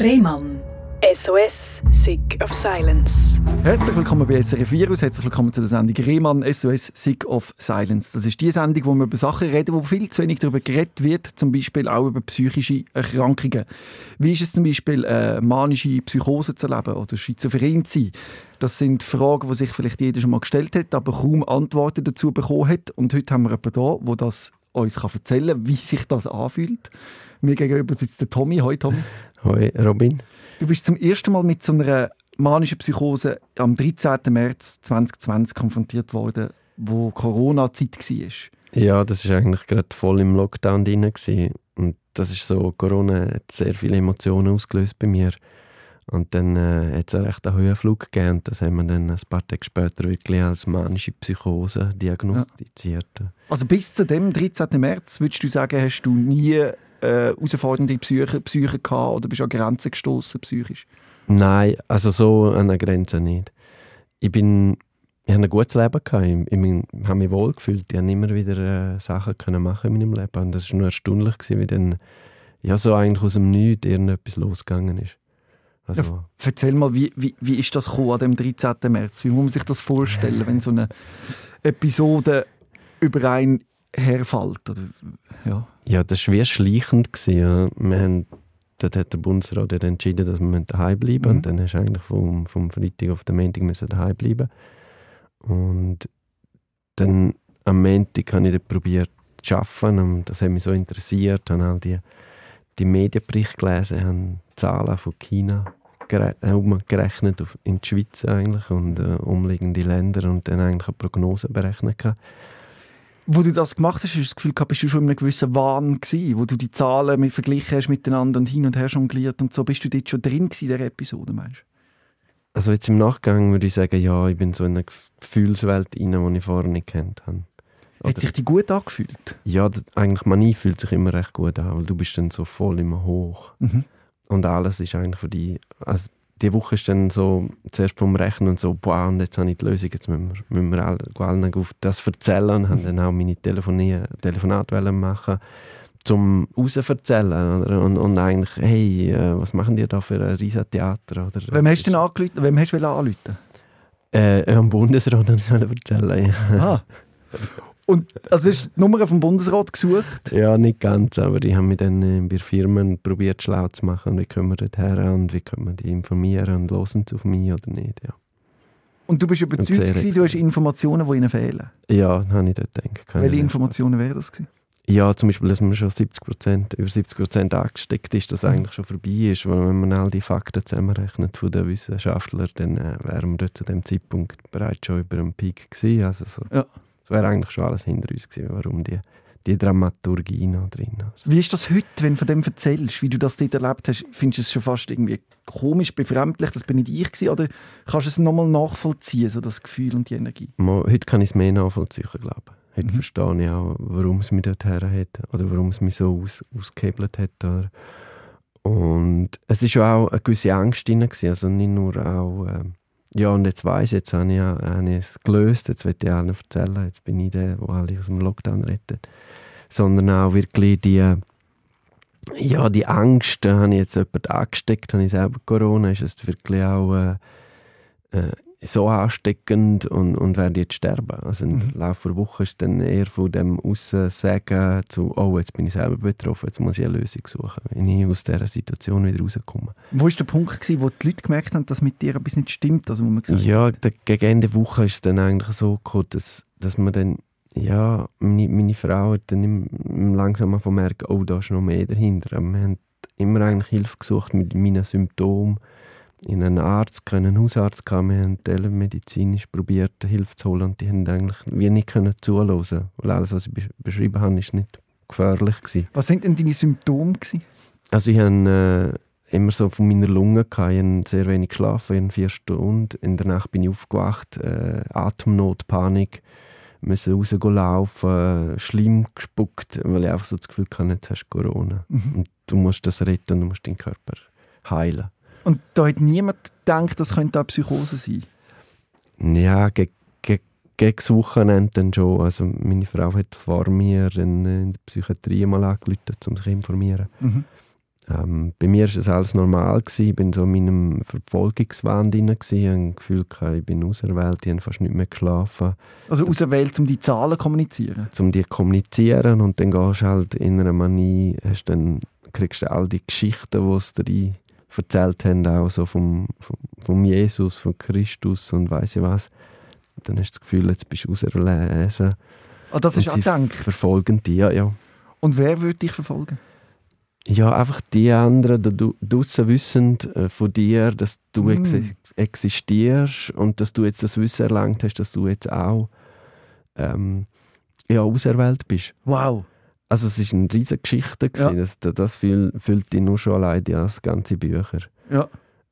Rehmann. SOS, Sick of Silence. Herzlich willkommen bei SRF Virus, herzlich willkommen zu der Sendung Rehmann SOS Sick of Silence. Das ist die Sendung, wo wir über Sachen reden, wo viel zu wenig darüber geredet wird, zum Beispiel auch über psychische Erkrankungen. Wie ist es zum Beispiel, äh, manische Psychose zu erleben oder schizophren zu sein? Das sind Fragen, die sich vielleicht jeder schon mal gestellt hat, aber kaum Antworten dazu bekommen hat. Und heute haben wir jemanden da, der das uns erzählen kann, wie sich das anfühlt. Mir gegenüber sitzt der Tommy. Hoi Tommy. Hoi Robin. Du bist zum ersten Mal mit so einer manischen Psychose am 13. März 2020 konfrontiert worden, wo Corona-Zeit war. Ja, das war eigentlich gerade voll im Lockdown drin. Und das ist so, Corona hat sehr viele Emotionen ausgelöst bei mir. Und dann äh, hat es einen recht Höhenflug gegeben und das haben wir dann ein paar Tage später wirklich als manische Psychose diagnostiziert. Ja. Also bis zu dem 13. März, würdest du sagen, hast du nie äh, herausfordernde Psyche, Psyche gehabt oder bist du an Grenzen gestoßen psychisch? Nein, also so an der Grenze nicht. Ich bin ich hatte ein gutes Leben gehabt. Ich, ich, ich habe mich wohl gefühlt. Ich konnte immer wieder äh, Sachen können machen in meinem Leben. Und das war nur erstaunlich, gewesen, wie dann ja, so eigentlich aus dem Nichts irgendetwas losgegangen ist. Also, ja, erzähl mal, wie, wie, wie ist das gekommen an dem 13. März? Wie muss man sich das vorstellen, wenn so eine Episode über einen herfällt? Oder, ja. ja, das war wie schleichend. Gewesen, ja. Wir haben, dort hat der Bundesrat entschieden, dass wir daheim bleiben mhm. Und dann hast du eigentlich vom, vom Freitag auf den Montag müssen daheim bleiben Und dann am Montag habe ich dann probiert zu arbeiten. Und das hat mich so interessiert. Ich habe all die, die Medienberichte gelesen, habe Zahlen von China gerechnet auf, in die Schweiz eigentlich und äh, umliegende Länder und dann eigentlich eine Prognose berechnet. Gehabt. Wo du das gemacht hast, hast du das Gefühl gehabt, bist du schon in einem gewissen Wahn gewesen, wo du die Zahlen mit verglichen hast miteinander und hin und her jongliert und so. Bist du dort schon drin in dieser Episode, meinst Also jetzt im Nachgang würde ich sagen, ja, ich bin so in eine Gefühlswelt rein, die ich vorher nicht kennt habe. Hat sich die gut angefühlt? Ja, eigentlich Manie fühlt sich immer recht gut an, weil du bist dann so voll immer hoch. Mhm. Und alles ist eigentlich für dich, also die Woche ist dann so zuerst vom Rechnen und so, boah, und jetzt habe ich die Lösung, jetzt müssen wir, müssen wir allen auf das erzählen und haben dann auch meine Telefonie, Telefonate machen zum rausverzählen und, und eigentlich, hey, äh, was machen die da für ein riesen Theater? Oder, Wem hast du denn angerufen? Wem hast du anrufen? Äh, am Bundesrat erzählen, ja. Ah. Und also du die Nummer vom Bundesrat gesucht? Ja, nicht ganz, aber ich habe mich dann bei Firmen probiert schlau zu machen, wie können wir dort her und wie können wir die informieren und hören sie auf mich oder nicht, ja. Und du bist überzeugt gewesen, du hast Informationen, die ihnen fehlen? Ja, habe ich dort gedacht. Welche Informationen wären das gewesen? Ja, zum Beispiel, dass man schon 70 über 70 Prozent angesteckt ist, dass eigentlich schon vorbei ist. Weil wenn man all die Fakten zusammenrechnet von den Wissenschaftlern, dann äh, wären wir dort zu dem Zeitpunkt bereits schon über einem Peak gewesen. Also so. Ja. Das wäre eigentlich schon alles hinter uns gewesen, warum die, die Dramaturgie noch drin ist. Wie ist das heute, wenn du von dem erzählst, wie du das dort erlebt hast? Findest du es schon fast irgendwie komisch, befremdlich, das bin nicht ich gewesen, oder kannst du es nochmal nachvollziehen, so das Gefühl und die Energie? Heute kann ich es mehr nachvollziehen, glaube ich. Heute mhm. verstehe ich auch, warum es mich dort her hat oder warum es mich so aus, ausgehebelt hat. Oder. Und es war auch eine gewisse Angst drin, also nicht nur auch... Ähm, ja, und jetzt weiss jetzt habe ich, habe ich es gelöst, jetzt will ich allen erzählen, jetzt bin ich der, der alle aus dem Lockdown rettet. Sondern auch wirklich die, ja, die Angst, habe ich jetzt jemanden angesteckt, habe ich selber Corona, ist es wirklich auch äh, äh, so ansteckend und, und werde jetzt sterben. Also im mhm. Laufe der Woche ist dann eher von dem Aussagen zu, oh, jetzt bin ich selber betroffen, jetzt muss ich eine Lösung suchen, wie ich aus dieser Situation wieder rauskomme. Wo war der Punkt, gewesen, wo die Leute gemerkt haben, dass mit dir etwas nicht stimmt? Also, wo man gesagt ja, der, gegen Ende der Woche ist es dann eigentlich so gekommen, dass, dass man dann, ja, meine, meine Frau hat dann langsam merken, oh, da ist noch mehr dahinter. Wir haben immer eigentlich Hilfe gesucht mit meinen Symptomen in einen Arzt, einen Hausarzt gehabt. Wir haben telemedizinisch probiert, Hilfe zu holen und die haben eigentlich wie nicht können zuhören, weil alles, was ich beschrieben habe, ist nicht gefährlich gewesen. Was sind denn deine Symptome gewesen? Also ich habe äh, immer so von meiner Lunge gehabt. Ich habe sehr wenig geschlafen, in vier Stunden. In der Nacht bin ich aufgewacht, äh, Atemnot, Panik, müssen rauslaufen, äh, Schleim gespuckt, weil ich einfach so das Gefühl hatte, jetzt hast du Corona. Mhm. Und du musst das retten, und du musst deinen Körper heilen. Und da hat niemand gedacht, das könnte eine Psychose sein? Ja, gegen ge gegen das Wochenende dann schon. Also meine Frau hat vor mir in, in der Psychiatrie mal angerufen, um sich zu informieren. Mhm. Ähm, bei mir war es alles normal. Gewesen. Ich bin so in meinem Verfolgungswahn drin. Ich hatte das Gefühl, ich bin auserwählt, ich habe fast nicht mehr geschlafen. Also auserwählt, um die Zahlen zu kommunizieren? Um die zu kommunizieren und dann gehst du halt in einer Manie, hast dann, kriegst du all die Geschichten, die es dir erzählt haben, auch so vom, vom, vom Jesus, von Christus und weiss ich was. Und dann hast du das Gefühl, jetzt bist du auserlesen. Ah, das ist auch gedacht? verfolgen dich, ja, ja. Und wer würde dich verfolgen? Ja, einfach die anderen die draussen wissen äh, von dir, dass du mm. ex existierst und dass du jetzt das Wissen erlangt hast, dass du jetzt auch ähm, ja, auserwählt bist. Wow. Also es war eine riesige Geschichte. Ja. Das, das füllt dich nur schon allein als ganze Bücher. Ja.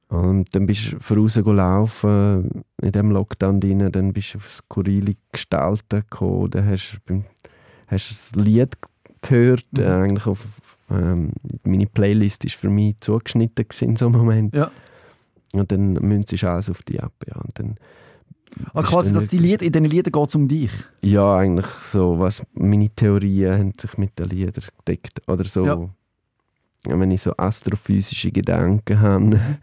Und dann bist du vorausgelaufen in diesem Lockdown drin, dann bist du auf skurrile Gestalten gekommen, dann hast du hast ein Lied gehört, mhm. äh, eigentlich auf, ähm, meine Playlist ist für mich zugeschnitten in so einem Moment. Ja. Und dann münzt du alles auf die ab, ja. Und dann Ah, quasi, dass die Lieder, in diesen Liedern geht es um dich? Ja, eigentlich so. Was, meine Theorien haben sich mit den Liedern gedeckt. Oder so, ja. wenn ich so astrophysische Gedanken habe, mhm.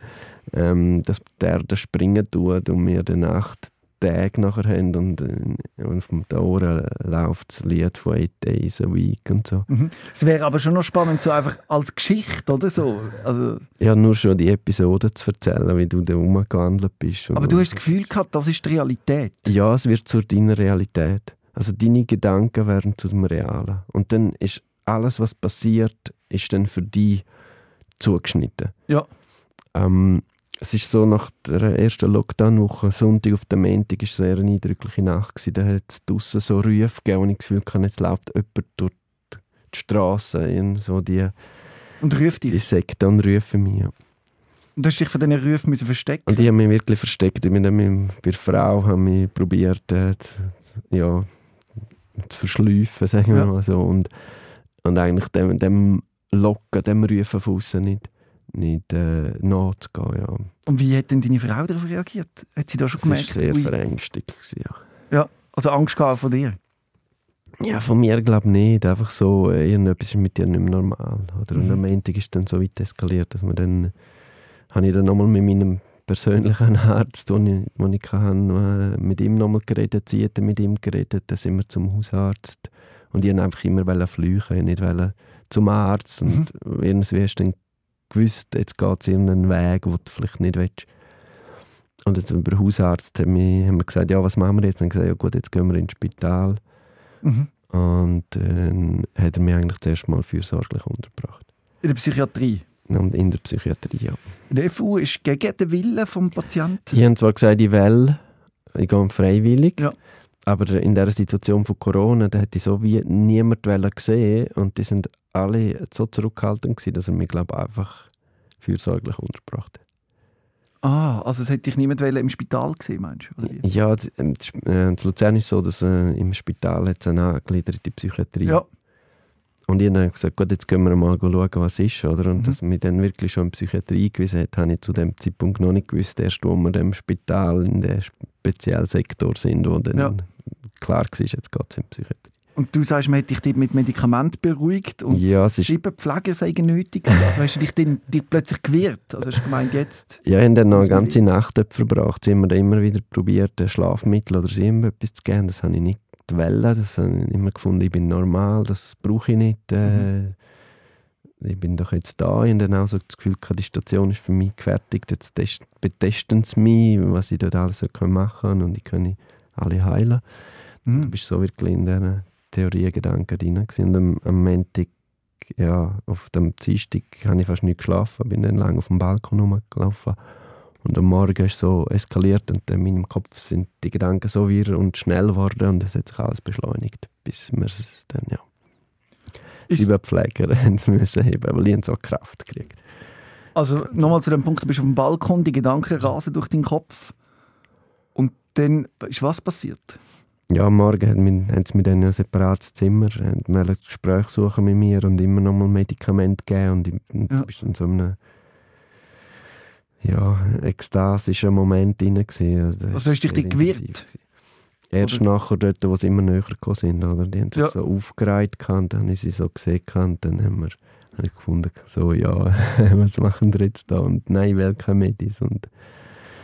ähm, dass der da springen tut und wir die Nacht Tage nachher haben und, äh, und vom Ohren läuft das Lied von Eight Days a Week und so. Mhm. Es wäre aber schon noch spannend, so einfach als Geschichte oder so. Also ja, nur schon die Episode zu erzählen, wie du da rumgewandelt bist. Aber du hast das Gefühl gehabt, das ist die Realität? Ja, es wird zu deiner Realität. Also deine Gedanken werden zu dem Realen. Und dann ist alles, was passiert, ist dann für dich zugeschnitten. Ja. Ähm, es ist so, nach der ersten Lockdown-Woche, Sonntag auf den Montag, war sehr eine eindrückliche Nacht. Gewesen. Da hat es draussen so Rufe gegeben, und ich das Gefühl hatte, jetzt läuft jemand durch die Straße so die, und ruft dich? Die Sekte und rufen mich. Und du hast dich von diesen Rufen verstecken Und ich habe mich wirklich versteckt. Ich bin dann bei der Frau habe mich probiert, äh, zu, ja, zu verschleifen, sagen wir ja. mal so. Und, und eigentlich dem, dem Locken, dem Rufen von außen nicht nicht äh, nachzugehen. Ja. Und wie hat denn deine Frau darauf reagiert? Hat sie da schon gemerkt? Das war sehr verängstigt. Ja. ja, also Angst von dir? Ja, von mir glaube ich nicht. Einfach so, äh, irgendetwas ist mit dir nicht mehr normal. Oder? Und am mhm. Montag ist dann so weit eskaliert, dass man dann, habe ich dann nochmal mit meinem persönlichen Arzt, den ich, den ich hatte, äh, mit ihm nochmal geredet, sie hat mit ihm geredet, dann sind wir zum Hausarzt. Und ich wollte einfach immer flüchen, nicht zum Arzt. Und mhm. irgendwie ist dann gewusst, jetzt geht es in einen Weg, den du vielleicht nicht willst. Und jetzt über den Hausarzt haben wir, haben wir gesagt, ja, was machen wir jetzt? Und gesagt, ja gut, jetzt gehen wir ins Spital. Mhm. Und dann äh, hat er mich eigentlich zuerst mal fürsorglich untergebracht. In der Psychiatrie? Und in der Psychiatrie, ja. Der FU ist gegen den Willen des Patienten? Ich habe zwar gesagt, ich will, ich gehe freiwillig. Ja. Aber in der Situation von Corona, da hätte ich so wie niemand gesehen und die sind alle so zurückhaltend gewesen, dass er mich glaube einfach fürsorglich untergebracht hat. Ah, also es hätte dich niemand im Spital gesehen, meinst du? Ja, in ähm, äh, Luzern ist so, dass äh, im Spital hat es eine angegliederte Psychiatrie. Ja. Und ich habe gesagt, gut, jetzt gehen wir mal schauen, was ist. Oder? Und mhm. dass mich dann wirklich schon in Psychiatrie eingewiesen hat, habe ich zu dem Zeitpunkt noch nicht gewusst. Erst, wo wir im Spital in dem Spezialsektor sind, wo dann ja. klar war, jetzt geht es in Psychiatrie. Und du sagst, man hat dich dort mit Medikamenten beruhigt und ja, sieben Pflege seien nötig. Also hast du dich dann dich plötzlich gewirrt? Also hast du gemeint, jetzt... Ja, ich habe dann noch eine ganze Nacht verbracht. Sie haben mir immer wieder probiert, Schlafmittel oder sie etwas zu geben. Das habe ich nicht wollen. Das habe ich immer gefunden, ich bin normal, das brauche ich nicht. Äh, mhm. Ich bin doch jetzt da. Ich habe dann auch so das Gefühl, die Station ist für mich gefertigt. Jetzt betesten sie mich, was ich dort alles machen kann und ich kann alle heilen. Mhm. Du bist so wirklich in diesen Theoriegedanken drin. Und am, am Montag, ja, auf dem Dienstag habe ich fast nicht geschlafen, bin dann lange auf dem Balkon rumgelaufen. Und am Morgen ist es so eskaliert und in meinem Kopf sind die Gedanken so wirr und schnell geworden und es hat sich alles beschleunigt, bis wir es dann, ja, sieben Pfleger haben es müssen heben, weil ich so Kraft gekriegt Also nochmal zu dem Punkt, du bist auf dem Balkon, die Gedanken rasen durch deinen Kopf und dann ist was passiert? ja, am Morgen haben sie mir dann ein separates Zimmer, haben ein Gespräch suchen mit mir und immer noch mal Medikamente geben und, ich, und ja. du bist in so einem ja, ekstasischen Moment drin. Also, also hast du dich gewirrt? Erst Oder- nachher dort, wo sie immer näher gekommen sind, oder? Die haben sich Ja. so aufgereiht gehabt, dann habe ich sie so gesehen gehabt, dann haben wir habe ich gefunden, so, ja, was machen wir jetzt da? Und nein, keine Medis. Und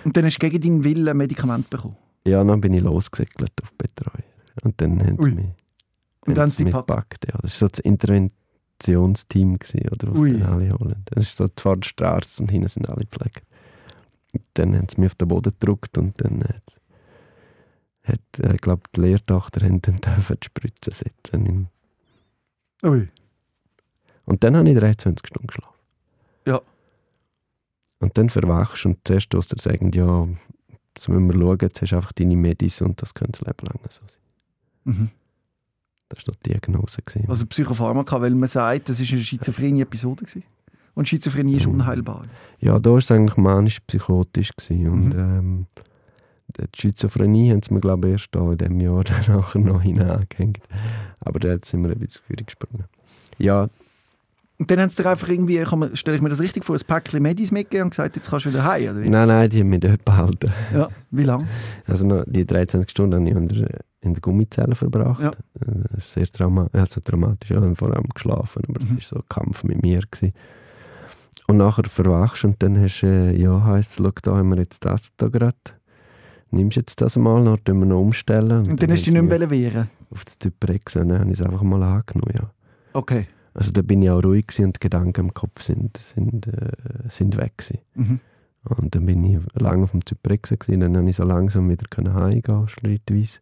Und dann hast du gegen deinen Willen ein Medikament bekommen. ja, dann bin ich losgesegelt auf Betreuer. Und dann haben Ui. sie mich, Und dann haben sie mich gepackt. Ja. Das war so das Interventionsteam, gewesen, oder, was Ui. dann alle holen. Das ist so, der Arzt und hinten sind alle Pfleger. Dann haben sie mich auf den Boden gedrückt und dann hat, hat äh, ich glaube, die Lehrtochter haben dann dürfen die Spritze setzen. Ui. Und dann habe ich 23 Stunden geschlafen. Ja. Und dann verwachst du und zuerst du dir sagen, ja, jetzt müssen wir schauen, jetzt hast du einfach deine Medis und das könnte das Leben lang so sein. Mhm. Das war die Diagnose. Gewesen. Also Psychopharmaka, weil man sagt, das war eine Schizophrenie-Episode. gewesen. Und Schizophrenie ist Mhm. unheilbar. Ja, da war es eigentlich manisch-psychotisch. Und Mhm. ähm, die Schizophrenie haben sie mir, glaube ich, erst da in diesem Jahr nachher noch hineingehängt. Aber da sind wir ein bisschen Führung gesprungen. Ja, Und dann haben sie dir einfach irgendwie, stelle ich mir das richtig vor, ein Päckchen Medis mitgegeben und gesagt, jetzt kannst du wieder heim, oder wie? nein, nein, die haben mich dort behalten. Ja, wie lange? Also noch die 23 Stunden habe ich in der, in der Gummizelle verbracht. Ja. Äh, Das ist sehr trauma also dramatisch. Ich habe vor allem geschlafen, aber es Mhm. war so ein Kampf mit mir. Gewesen. Und nachher verwachst und dann hast du, äh, ja, heisst es, schau, da haben wir jetzt das da gerade. Nimmst jetzt das mal, dann tun wir noch umstellen. Und dann hast du dich nicht mehr wehren Auf das Zyprex, dann habe ich es einfach mal angenommen, ja. Okay. Also da bin ich auch ruhig und die Gedanken im Kopf sind, sind, äh, sind weg. Mhm. Und dann bin ich lange auf dem Zyprex gewesen, dann konnte ich so langsam wieder heimgehen, schrittweise.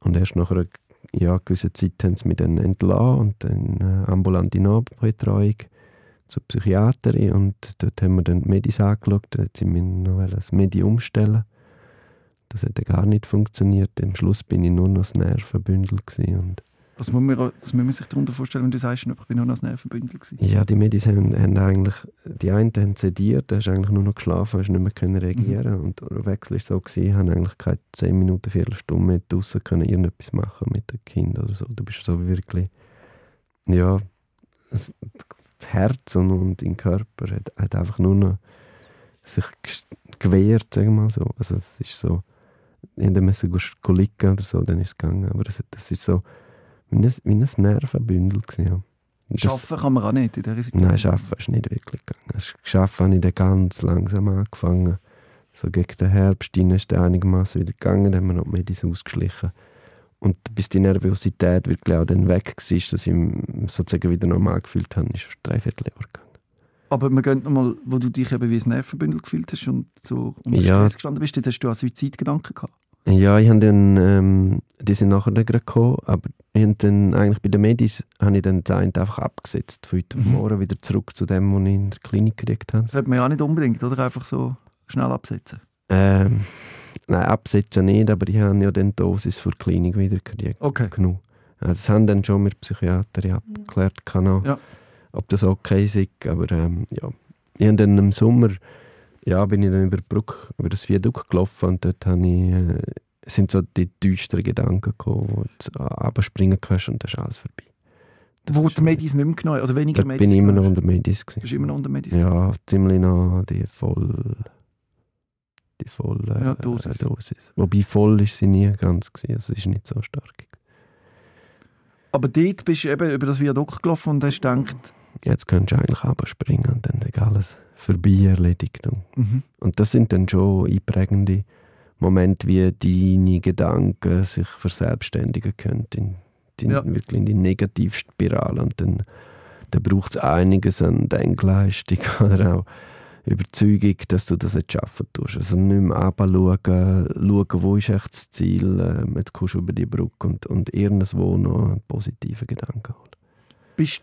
Und erst nach einer ja, gewissen Zeit haben sie mich dann entlassen und dann äh, ambulante Nachbetreuung zur Psychiaterin und dort haben wir dann die Medis angeschaut, hat sie mir noch das Medi umstellen Das hat dann gar nicht funktioniert. Am Schluss bin ich nur noch das Nervenbündel und Was muss, man, was muss man sich darunter vorstellen, wenn du sagst, ich bin nur noch das Nervenbündel gewesen? Ja, die Medis haben, haben eigentlich, die einen haben sediert, da hast eigentlich nur noch geschlafen, hast nicht mehr können reagieren Und der Wechsel war so, gewesen, haben eigentlich keine 10 Minuten, Viertelstunde mehr draussen können irgendetwas machen mit dem Kind oder so. Du bist so wirklich, ja, das Herz und, und dein Körper hat, hat einfach nur noch sich gewehrt, sagen wir mal so. Also es ist so, man so liegen oder so, dann ist es gegangen. Aber das, das ist so wie ein, wie ein Nervenbündel gewesen, ja. Schaffen kann man auch nicht in dieser Situation. Nein, arbeiten ist nicht wirklich gegangen. Arbeiten habe ich dann ganz langsam angefangen. So gegen den Herbst rein ist der einigermaßen wieder gegangen, dann haben wir noch die Medis ausgeschlichen. Und bis die Nervosität wirklich auch dann weg war, dass ich mich sozusagen wieder normal gefühlt habe, ist es drei Vierteljahr gegangen. Aber wir gehen nochmal, wo du dich eben wie ein Nervenbündel gefühlt hast und so unter Ja. Stress gestanden bist, dort hast du auch Suizidgedanken gehabt. Ja, ich habe dann, ähm, die sind nachher dann gerade gekommen, aber ich habe dann eigentlich bei den Medis habe ich dann das eine einfach abgesetzt, von heute auf Mhm. morgen wieder zurück zu dem, was ich in der Klinik gekriegt habe. Das sollte man ja auch nicht unbedingt, oder? Einfach so schnell absetzen. Ähm, nein, absetzen nicht, aber ich habe ja dann die Dosis für die Klinik wieder gekriegt. Okay. Genug. Ja, Das haben dann schon mit der Psychiaterin abgeklärt, kann auch, Ja. ob das okay ist. Aber ähm, ja, ich habe dann im Sommer ja, bin ich dann über die Brücke, über das Viadukt gelaufen und dort habe ich, äh, sind so die düsteren Gedanken gekommen, wo du abspringen kannst und dann ist alles vorbei. Das wo die Medis nicht mehr genommen oder weniger Medis bin ich immer noch unter Medis. Gewesen. Bist immer noch unter Medis? Ja, ziemlich noch die voll. Die voll äh, Ja, Dosis. Dosis. Wobei voll ist sie nie ganz gewesen. Also es ist nicht so stark. Aber dort bist du eben über das Viadukt gelaufen und hast gedacht, Jetzt könntest du eigentlich abspringen und dann ist alles vorbei erledigt. Und, mhm. und das sind dann schon einprägende Momente, wie deine Gedanken sich verselbstständigen können. In, in, Ja. Wirklich in die Negativspirale. Und dann, dann braucht es einiges an Denkleistung oder auch Überzeugung, dass du das jetzt schaffen tust. Also nicht mehr runterschauen, schauen, wo ist echt das Ziel, ähm, jetzt kommst du über die Brücke und, und irgendwo noch einen positiven Gedanken holen. bist,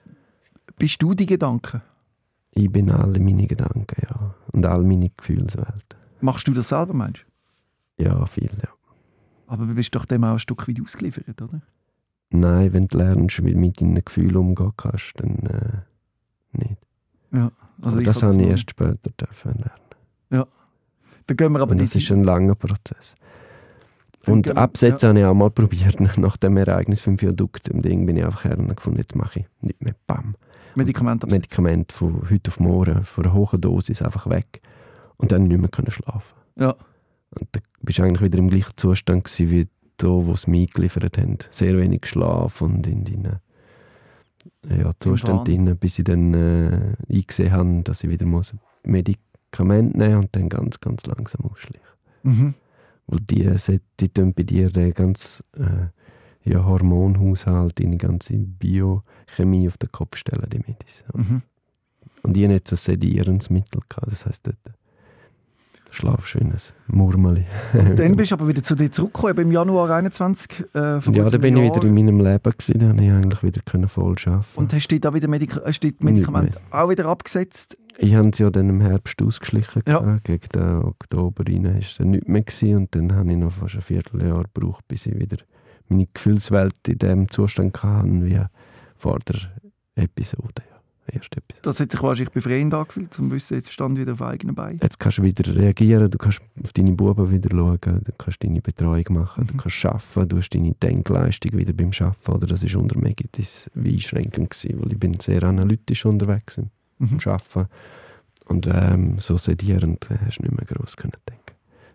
bist du die Gedanken? Ich bin alle meine Gedanken, ja. Und all meine Gefühlswelt. Machst du das selber, meinst du? Ja, viel, ja. Aber du bist doch dem auch ein Stück weit ausgeliefert, oder? Nein, wenn du lernst, wie du mit deinen Gefühlen umgehen kannst, dann äh, nicht. Ja. Also Aber das habe ich erst später dürfen lernen. Dann gehen wir aber Und das ist ein langer Prozess. Und wir- absetzen habe ich auch mal probiert, nach dem Ereignis vom Viadukt. Im Ding bin ich einfach her und gefunden, jetzt mache ich nicht mehr. Bam. Medikamente absetzen. Medikament von heute auf morgen, von einer hohen Dosis einfach weg. Und dann nicht mehr können schlafen. Ja. Und dann bist du eigentlich wieder im gleichen Zustand gewesen, wie da, wo sie mich eingeliefert haben. Sehr wenig Schlaf und in deinen ja, Zustand drin, bis ich dann äh, eingesehen habe, dass ich wieder muss Medikamente nehmen und dann ganz, ganz langsam ausschleichen. Mhm. Weil die, die, die tun bei dir den ganzen äh, ja, Hormonhaushalt, deine ganze Biochemie auf den Kopf stellen, die Medis. Mhm. Und ich hatte jetzt ein sedierendes Mittel. Gehabt. Das heisst, dort schlafschönes Murmeli. Und dann bist du aber wieder zu dir zurückgekommen, im Januar 21. Äh, ja, da bin einem ich wieder Jahr. in meinem Leben gewesen, da konnte ich eigentlich wieder können voll arbeiten. Und hast du da wieder Medika hast du die Medikamente auch wieder abgesetzt? ich habe sie ja dann im Herbst ausgeschlichen. Ja. gehabt. Gegen den Oktober rein war es dann nicht mehr. Gewesen. Und dann habe ich noch fast ein Vierteljahr gebraucht, bis ich wieder meine Gefühlswelt in dem Zustand hatte, wie vor der Episode. Erste Episode. Das hat sich wahrscheinlich befreiend angefühlt, zum Wissen, jetzt stand wieder auf eigenen Beinen. Jetzt kannst du wieder reagieren, du kannst auf deine Buben wieder schauen, du kannst deine Betreuung machen, du kannst arbeiten, du hast deine Denkleistung wieder beim Arbeiten. Oder das war unter Megitis wie einschränkend, gewesen, weil ich bin sehr analytisch unterwegs im Mhm. Arbeiten. Und ähm, so sedierend äh, hast du nicht mehr gross können denken.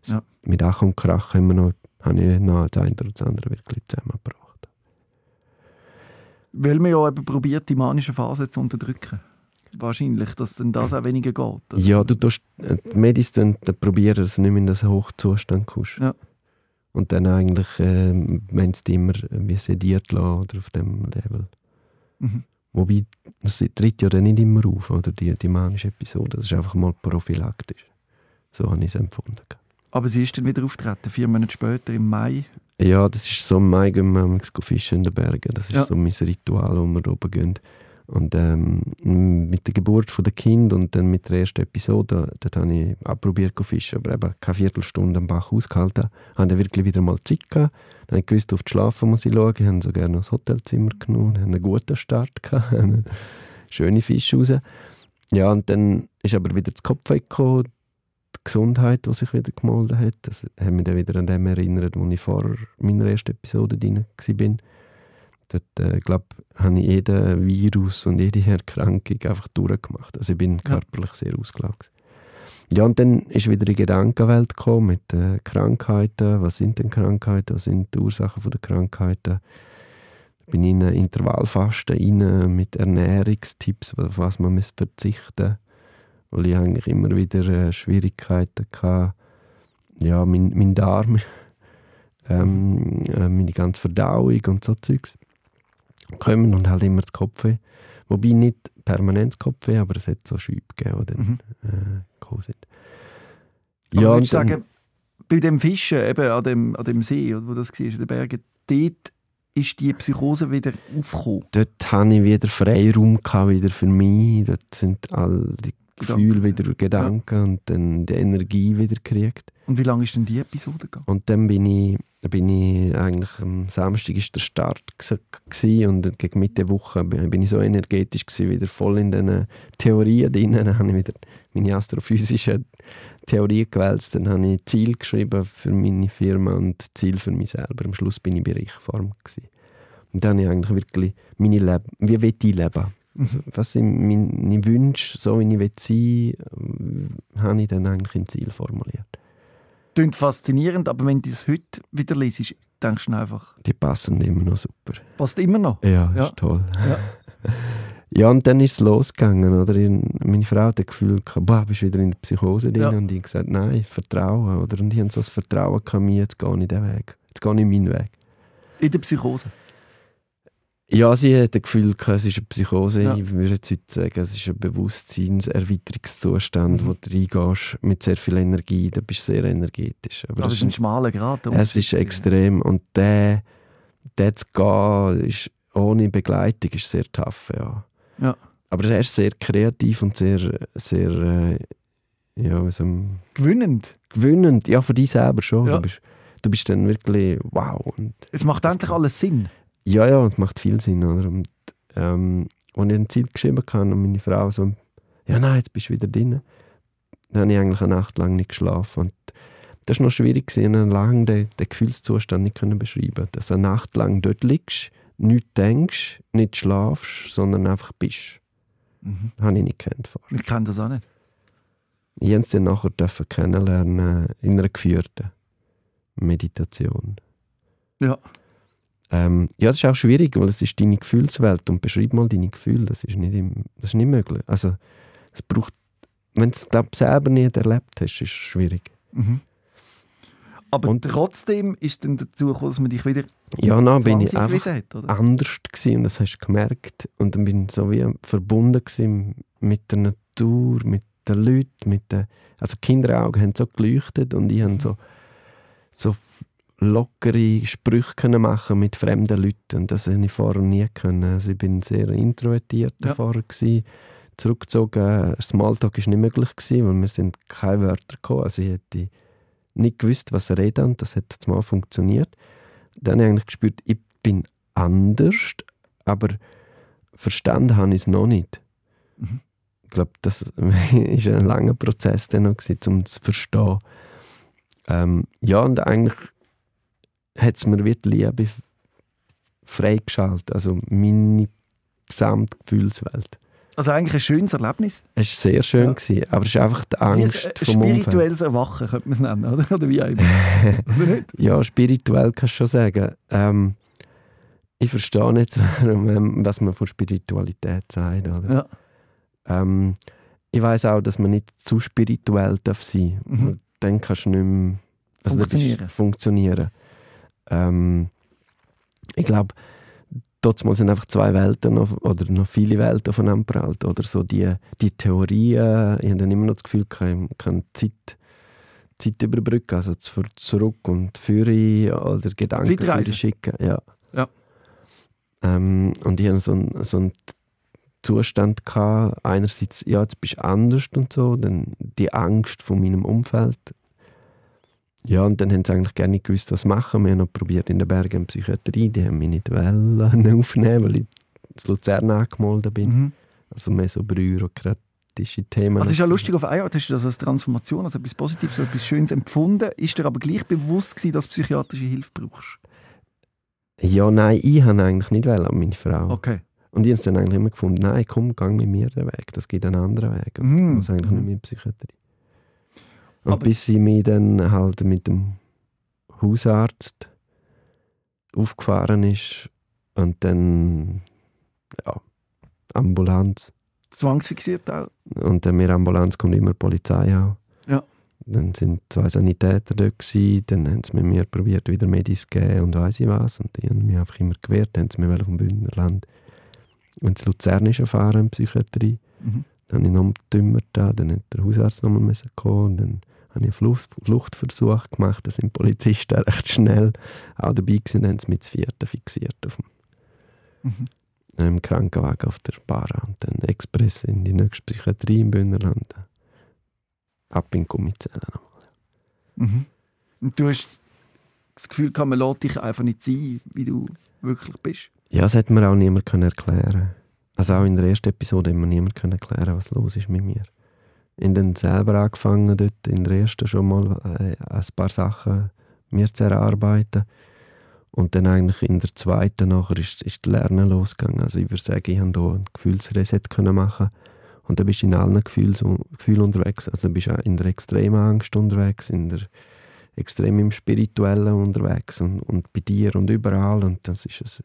Ja. Mit Ach und Krach haben wir noch, habe ich noch das eine oder das andere wirklich zusammengebracht. Weil man ja eben probiert, die manische Phase zu unterdrücken. Wahrscheinlich, dass dann das auch weniger geht. oder? Ja, du tust, äh, die Medis dann, dann probieren, dass du nicht mehr in den Hochzustand kommst. Ja. Und dann eigentlich, ähm, wenn es immer wie sediert lassen, oder auf dem Level. Mhm. Wobei, das tritt ja dann nicht immer auf, oder die, die manische Episode. Das ist einfach mal prophylaktisch. So habe ich es empfunden. Aber sie ist dann wieder auftreten, vier Monate später, im Mai. Ja, das ist so im Mai gehen wir manchmal fischen in den Bergen. Das ist Ja. so mein Ritual, wo wir oben gehen. Und ähm, mit der Geburt von der Kind und dann mit der ersten Episode, dort habe ich auch probiert zu fischen, aber eben keine Viertelstunde am Bach ausgehalten. Habe dann wirklich wieder mal Zeit gehabt. Dann habe ich gewusst, auf die Schlafen muss ich schauen. Ich habe sogar noch das Hotelzimmer genommen, habe einen guten Start gehabt, schöne Fische raus. Ja, und dann ist aber wieder das Kopf weggekommen, die Gesundheit, die sich wieder gemeldet hat. Das hat mich dann wieder an dem erinnert, wo ich vor meiner ersten Episode drin war. Dort, äh, glaube habe ich jeden Virus und jede Erkrankung einfach durchgemacht. Also ich bin körperlich sehr ausgelaugt. Ja, und dann ist wieder die Gedankenwelt gekommen mit äh, Krankheiten. Was sind denn Krankheiten? Was sind die Ursachen der Krankheiten? bin in Intervallfasten rein mit Ernährungstipps, auf was man muss verzichten weil ich eigentlich immer wieder äh, Schwierigkeiten hatte. Ja, mein, mein Darm, ähm, äh, meine ganze Verdauung und so Zeugs kommen und halt immer das Kopfweh. Wobei nicht permanent das Kopfweh, aber es hat so Schübe gegeben, die dann Mhm. äh, gekommen sind. Aber und würdest du dann- sagen, bei dem Fischen eben an dem, an dem See, wo das war, in den Bergen, dort ist die Psychose wieder aufgekommen. dort hatte ich wieder Freiraum wieder für mich. Dort sind all die Gedanken. wieder Gedanken und dann die Energie wieder gekriegt. Und wie lange ist denn die Episode gegangen? Und dann bin ich, bin ich eigentlich am Samstag ist der Start gsi und gegen Mitte der Woche bin ich so energetisch gsi, wieder voll in den Theorien drin. Dann habe ich wieder meine astrophysischen Theorien gewälzt. Dann habe ich Ziel geschrieben für meine Firma und Ziel für mich selber. Am Schluss bin ich bei Reichform gsi. Und dann habe ich eigentlich wirklich meine Leben, wie will ich leben? Was sind meine Wünsche, so wie ich sein will, habe ich dann eigentlich in Ziel formuliert. Klingt faszinierend, aber wenn du es heute wieder liest, denkst du einfach, Die passen immer noch super. passt immer noch. Ja, Ja. ist toll. Ja. Ja, und dann ist es losgegangen. Oder? Meine Frau hat das Gefühl, boah, bist du wieder in der Psychose drin. Ja. Und ich habe gesagt, nein, Vertrauen. Oder? Und ich habe so das Vertrauen gehabt, mir, jetzt gehe ich den Weg. Jetzt gehe ich meinen Weg. In der Psychose. Ja, sie hat das Gefühl, es ist eine Psychose. Ja. Ich würde jetzt heute sagen, es ist ein Bewusstseinserweiterungszustand, Mhm. wo du reingehst mit sehr viel Energie. Da bist du sehr energetisch. Aber Aber das es ist ein schmaler Grad. Es ist extrem. Und der, der zu gehen, ist, ohne Begleitung ist sehr tough, ja. Ja. Aber er ist sehr kreativ und sehr, sehr äh, ja, so, Gewinnend. gewinnend. Ja, für dich selber schon. Ja. Du, bist, du bist dann wirklich wow. Und, Es macht endlich alles Sinn. Ja, ja, und macht viel Sinn. Oder? Und, ähm, als ich ein Ziel geschrieben habe und meine Frau so, ja, nein, jetzt bist du wieder drin, dann habe ich eigentlich eine Nacht lang nicht geschlafen. Und das war noch schwierig, gewesen, lange den, den Gefühlszustand nicht können beschreiben Dass du eine Nacht lang dort liegst, nichts denkst, nicht schlafst, sondern einfach bist. Mhm. Das habe ich nicht gekannt vorher. Ich kenne das auch nicht. Ich durfte es dann nachher dürfen kennenlernen in einer geführten Meditation. Ja. Ähm, ja, das ist auch schwierig, weil es ist deine Gefühlswelt und beschreib mal deine Gefühle, das ist nicht, im, das ist nicht möglich. Also es braucht, wenn du es glaub, selber nicht erlebt hast, ist es schwierig. Mhm. Aber Und- trotzdem ist es dann dazu gekommen, dass man dich wieder Ja, dann bin ich einfach hat, oder? anders gewesen und das hast du gemerkt und dann bin ich so wie verbunden mit der Natur, mit den Leuten, mit den, also Kinderaugen haben so geleuchtet und ich habe so, so lockere Sprüche können machen mit fremden Leuten und das hätte ich vorher nie können. Also ich bin sehr introvertiert Ja. vorher gewesen, zurückgezogen. Smalltalk ist nicht möglich gewesen, weil wir sind keine Wörter gekommen. Also ich hätte nicht gewusst, was reden und das hat mal funktioniert. Dann habe ich eigentlich gespürt, ich bin anders, aber verstanden habe ich es noch nicht. Mhm. Ich glaube, das ist ein langer Prozess dann noch gewesen, um zu verstehen. Ähm, ja, und eigentlich hat es mir wie die Liebe freigeschaltet, also meine gesamte Gefühlswelt. Also eigentlich ein schönes Erlebnis. Es war sehr schön, Ja. gewesen, aber es ist einfach die Wie ein Angst äh, vom Umfeld. spirituelles Erwachen, könnte man es nennen, oder? Oder wie auch immer. oder nicht? Ja, spirituell kannst du schon sagen. Ähm, ich verstehe nicht, warum, ähm, was man von Spiritualität sagt. Oder? Ja. Ähm, ich weiß auch, dass man nicht zu spirituell darf sein darf. Mhm. Dann kannst du nicht mehr bist- Funktionieren. Ähm, ich glaube, dort sind einfach zwei Welten noch, oder noch viele Welten aufeinander prallt. Oder so die, die Theorien, ich habe dann immer noch das Gefühl, ich kann, kann Zeit, Zeit überbrücken, also zu- zurück und führen oder Gedanken führen schicken. Ja. Ja. Ähm, und ich hatte so einen, so einen Zustand gehabt, einerseits, ja, jetzt bist du anders und so, dann die Angst von meinem Umfeld. Ja, und dann haben sie eigentlich gerne nicht gewusst, was machen. Wir haben noch probiert in den Bergen Psychiatrie, die haben mich nicht wollen aufnehmen, weil ich zu Luzern angemeldet bin. Mhm. Also mehr so bürokratische Themen. Also es ist ja lustig, auf eine Art hast du das als Transformation, also etwas Positives, etwas Schönes empfunden. Ist dir aber gleich bewusst gewesen, dass du psychiatrische Hilfe brauchst? Ja, nein, ich habe eigentlich nicht wollen, meine Frau. Okay. Und ich habe es dann eigentlich immer gefunden, nein, komm, geh mit mir den Weg. Das gibt einen anderen Weg. Und Mhm. ich muss eigentlich Mhm. nicht mehr in Psychiatrie. Und Aber- bis sie mich dann halt mit dem Hausarzt aufgefahren ist und dann ja, Ambulanz. Zwangsfixiert auch. Und dann mit der Ambulanz kommt immer die Polizei auch. Ja. Dann sind zwei Sanitäter dort gewesen, dann haben sie mit mir probiert, wieder Medis zu geben und weiss ich was. Und die haben mich einfach immer gewehrt, dann haben sie mich vom Bündnerland ins Luzernische fahren, in Psychiatrie. Mhm. Dann habe ich noch da, dann hat der Hausarzt noch mal müssen kommen und dann habe ich einen Flucht, Fluchtversuch gemacht. Da sind Polizisten recht schnell auch dabei gewesen, haben sie mich zu vierten fixiert auf dem Mhm. Krankenwagen auf der Bar und dann Express in die nächste Psychiatrie im Bündnerland. Ab in Gummizellen. Mhm. Und du hast das Gefühl, gehabt, man lässt dich einfach nicht sein, wie du wirklich bist. Ja, das hat mir auch niemand können erklären Also auch in der ersten Episode hat mir niemand können erklären, was los ist mit mir. In den selber angefangen, dort in der ersten schon mal äh, ein paar Sachen mir zu erarbeiten. Und dann eigentlich in der zweiten nachher ist, ist das Lernen losgegangen. Also ich würde sagen, ich habe hier ein Gefühlsreset können machen und dann bist du in allen Gefühls Gefühlen unterwegs. Also du bist auch in der extremen Angst unterwegs, in der extrem im Spirituellen unterwegs und, und bei dir und überall. Und das ist, es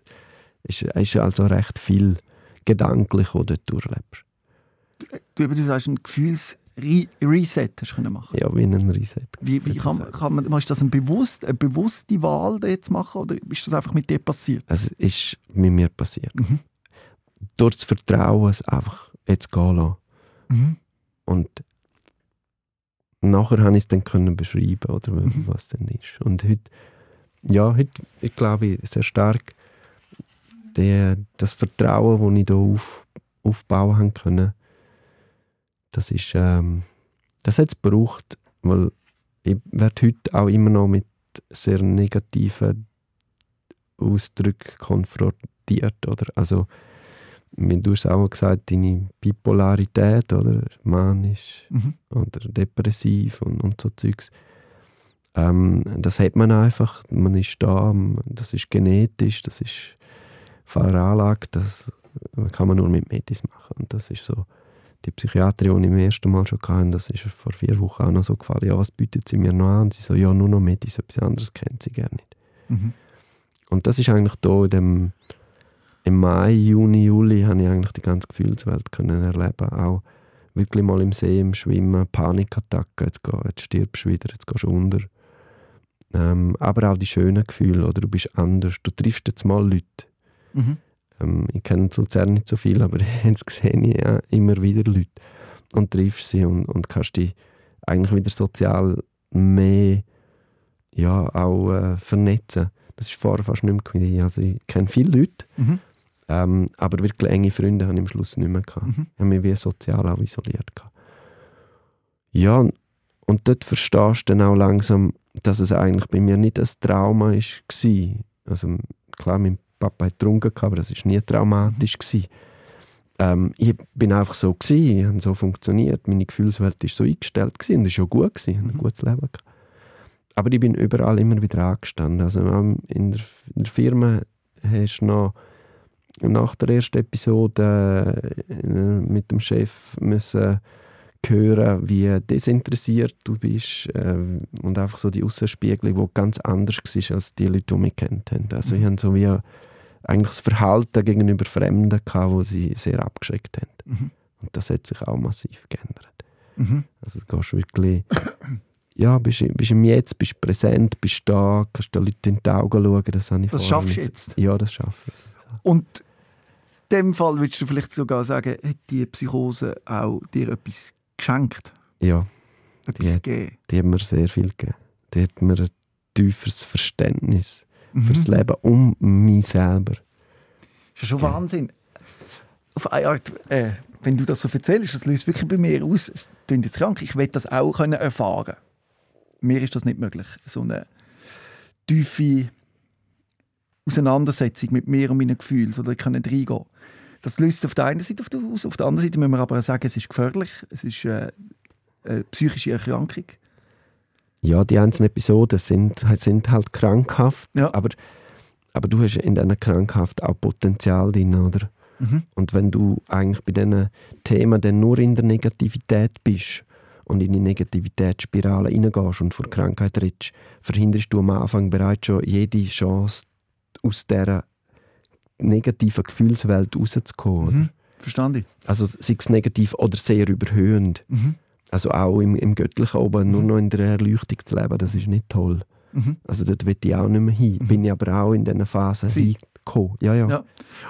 ist, ist also recht viel gedanklich, was du dort durchlebst. Du, du sagst, ein Gefühlsreset hast du können machen. Ja, wie ein Reset. Wie, wie kann, kann man, ist das ein bewusst, eine bewusste Wahl, die jetzt machen, oder ist das einfach mit dir passiert? Es ist mit mir passiert. Mhm. Durch das Vertrauen es einfach jetzt gehen lassen. Mhm. Und nachher habe ich es dann können beschreiben, oder Mhm. was denn ist. Und heute, ja, heute, ich glaube, sehr stark der, das Vertrauen, das ich hier auf, aufbauen können, das ist, ähm, das hat es gebraucht, weil ich werde heute auch immer noch mit sehr negativen Ausdrücken konfrontiert, oder? Also, du hast auch gesagt, deine Bipolarität, oder? Manisch Mhm. oder depressiv und, und so Zeugs. Ähm, das hat man einfach, man ist da, das ist genetisch, das ist veranlagt, das kann man nur mit Medis machen. Und das ist so, die Psychiaterin, die ich beim ersten Mal schon hatte, das ist vor vier Wochen auch noch so gefallen, ja, was bietet sie mir noch an? Und sie so, ja, nur noch Medis, etwas anderes kennt sie gerne nicht. Mhm. Und das ist eigentlich da in dem, im Mai, Juni, Juli habe ich eigentlich die ganze Gefühlswelt können erleben. Auch wirklich mal im See, im Schwimmen, Panikattacken, jetzt, geh, jetzt stirbst du wieder, jetzt gehst du unter. Ähm, aber auch die schönen Gefühle, oder du bist anders, du triffst jetzt mal Leute. Mhm. Ähm, ich kenne Luzern nicht so viel, aber jetzt sehe ich ja immer wieder Leute und triffst sie und, und kannst dich eigentlich wieder sozial mehr ja, auch äh, vernetzen. Das ist vorher fast nicht mehr. Also ich kenne viele Leute, Mhm. ähm, aber wirklich enge Freunde habe ich am Schluss nicht mehr gehabt. Mhm. Ich habe mich wie sozial auch isoliert. Gehabt. Ja, und- und dort verstehst du dann auch langsam, dass es eigentlich bei mir nicht ein Trauma war. Also klar, mein Papa hat getrunken, aber das war nie traumatisch. gewesen. Ähm, ich bin einfach so, gewesen, ich habe so funktioniert, meine Gefühlswelt war so eingestellt gewesen, und es war schon gut, gewesen, ich hatte ein gutes Leben. Gehabt. Aber ich bin überall immer wieder angestanden. Also auch in der, in der Firma hast du noch nach der ersten Episode äh, mit dem Chef müssen hören, wie desinteressiert du bist äh, und einfach so die Außenspiegelung, die ganz anders war als die Leute, die mich kennt haben. Also ich hatte so wie eigentlich das Verhalten gegenüber Fremden, gehabt, wo sie sehr abgeschreckt haben. Mhm. Und das hat sich auch massiv geändert. Mhm. Also du gehst wirklich, ja, bist, bist im Jetzt, bist präsent, bist da, kannst den Leuten in die Augen schauen. Das, habe ich Das schaffst du jetzt? Ja, das schaffe ich. Und in dem Fall würdest du vielleicht sogar sagen, hat die Psychose auch dir etwas geschenkt? Ja, Etwas Die- gegeben? die hat mir sehr viel gegeben. Die hat mir ein tieferes Verständnis Mhm. fürs Leben um mich selber. Das ist ja schon Ja. Wahnsinn. Auf eine Art, äh, wenn du das so erzählst, das löst wirklich bei mir aus, es klingt jetzt krank, ich will das auch können erfahren Mir ist das nicht möglich, so eine tiefe Auseinandersetzung mit mir und meinen Gefühlen, so dass ich kann nicht reingehen Das löst auf der einen Seite aus, auf der anderen Seite müssen wir aber auch sagen, es ist gefährlich, es ist äh, eine psychische Erkrankung. Ja, die einzelnen Episoden sind, sind halt krankhaft, Ja. aber, aber du hast in dieser Krankhaft auch Potenzial drin, oder? Mhm. Und wenn du eigentlich bei diesen Themen dann nur in der Negativität bist und in die Negativitätsspirale reingehst und vor Krankheit redest, verhinderst du am Anfang bereits schon jede Chance, aus dieser negativen Gefühlswelt rauszukommen. Mhm. Verstanden? Also sei es negativ oder sehr überhöhend. Mhm. Also auch im, im Göttlichen oben nur noch in der Erleuchtung zu leben, das ist nicht toll. Mhm. Also dort will ich auch nicht mehr hin. Bin ich aber auch in diesen Phasen Sie- hingekommen. Ja, ja. Ja.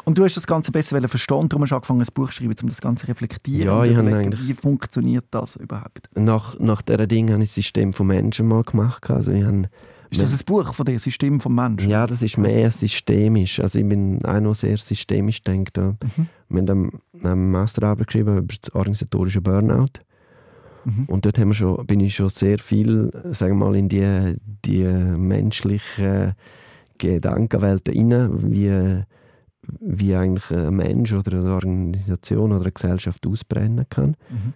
Und du hast das Ganze besser verstehen, darum hast du angefangen, ein Buch zu schreiben, um das Ganze zu reflektieren Ja, und ich überlegen, eigentlich- wie funktioniert das überhaupt. Nach, nach diesen Dingen habe ich das System von Menschen mal gemacht. Also ich habe, Ist das ein Buch von dir, System vom Menschen? ja, das ist mehr systemisch. Also ich bin auch noch sehr systemisch denkt. Mhm. Wir haben eine Masterarbeit geschrieben über das organisatorische Burnout. Mhm. Und dort haben wir schon, bin ich schon sehr viel, sagen wir mal, in die, die menschlichen Gedankenwelten rein, wie, wie eigentlich ein Mensch oder eine Organisation oder eine Gesellschaft ausbrennen kann. Mhm.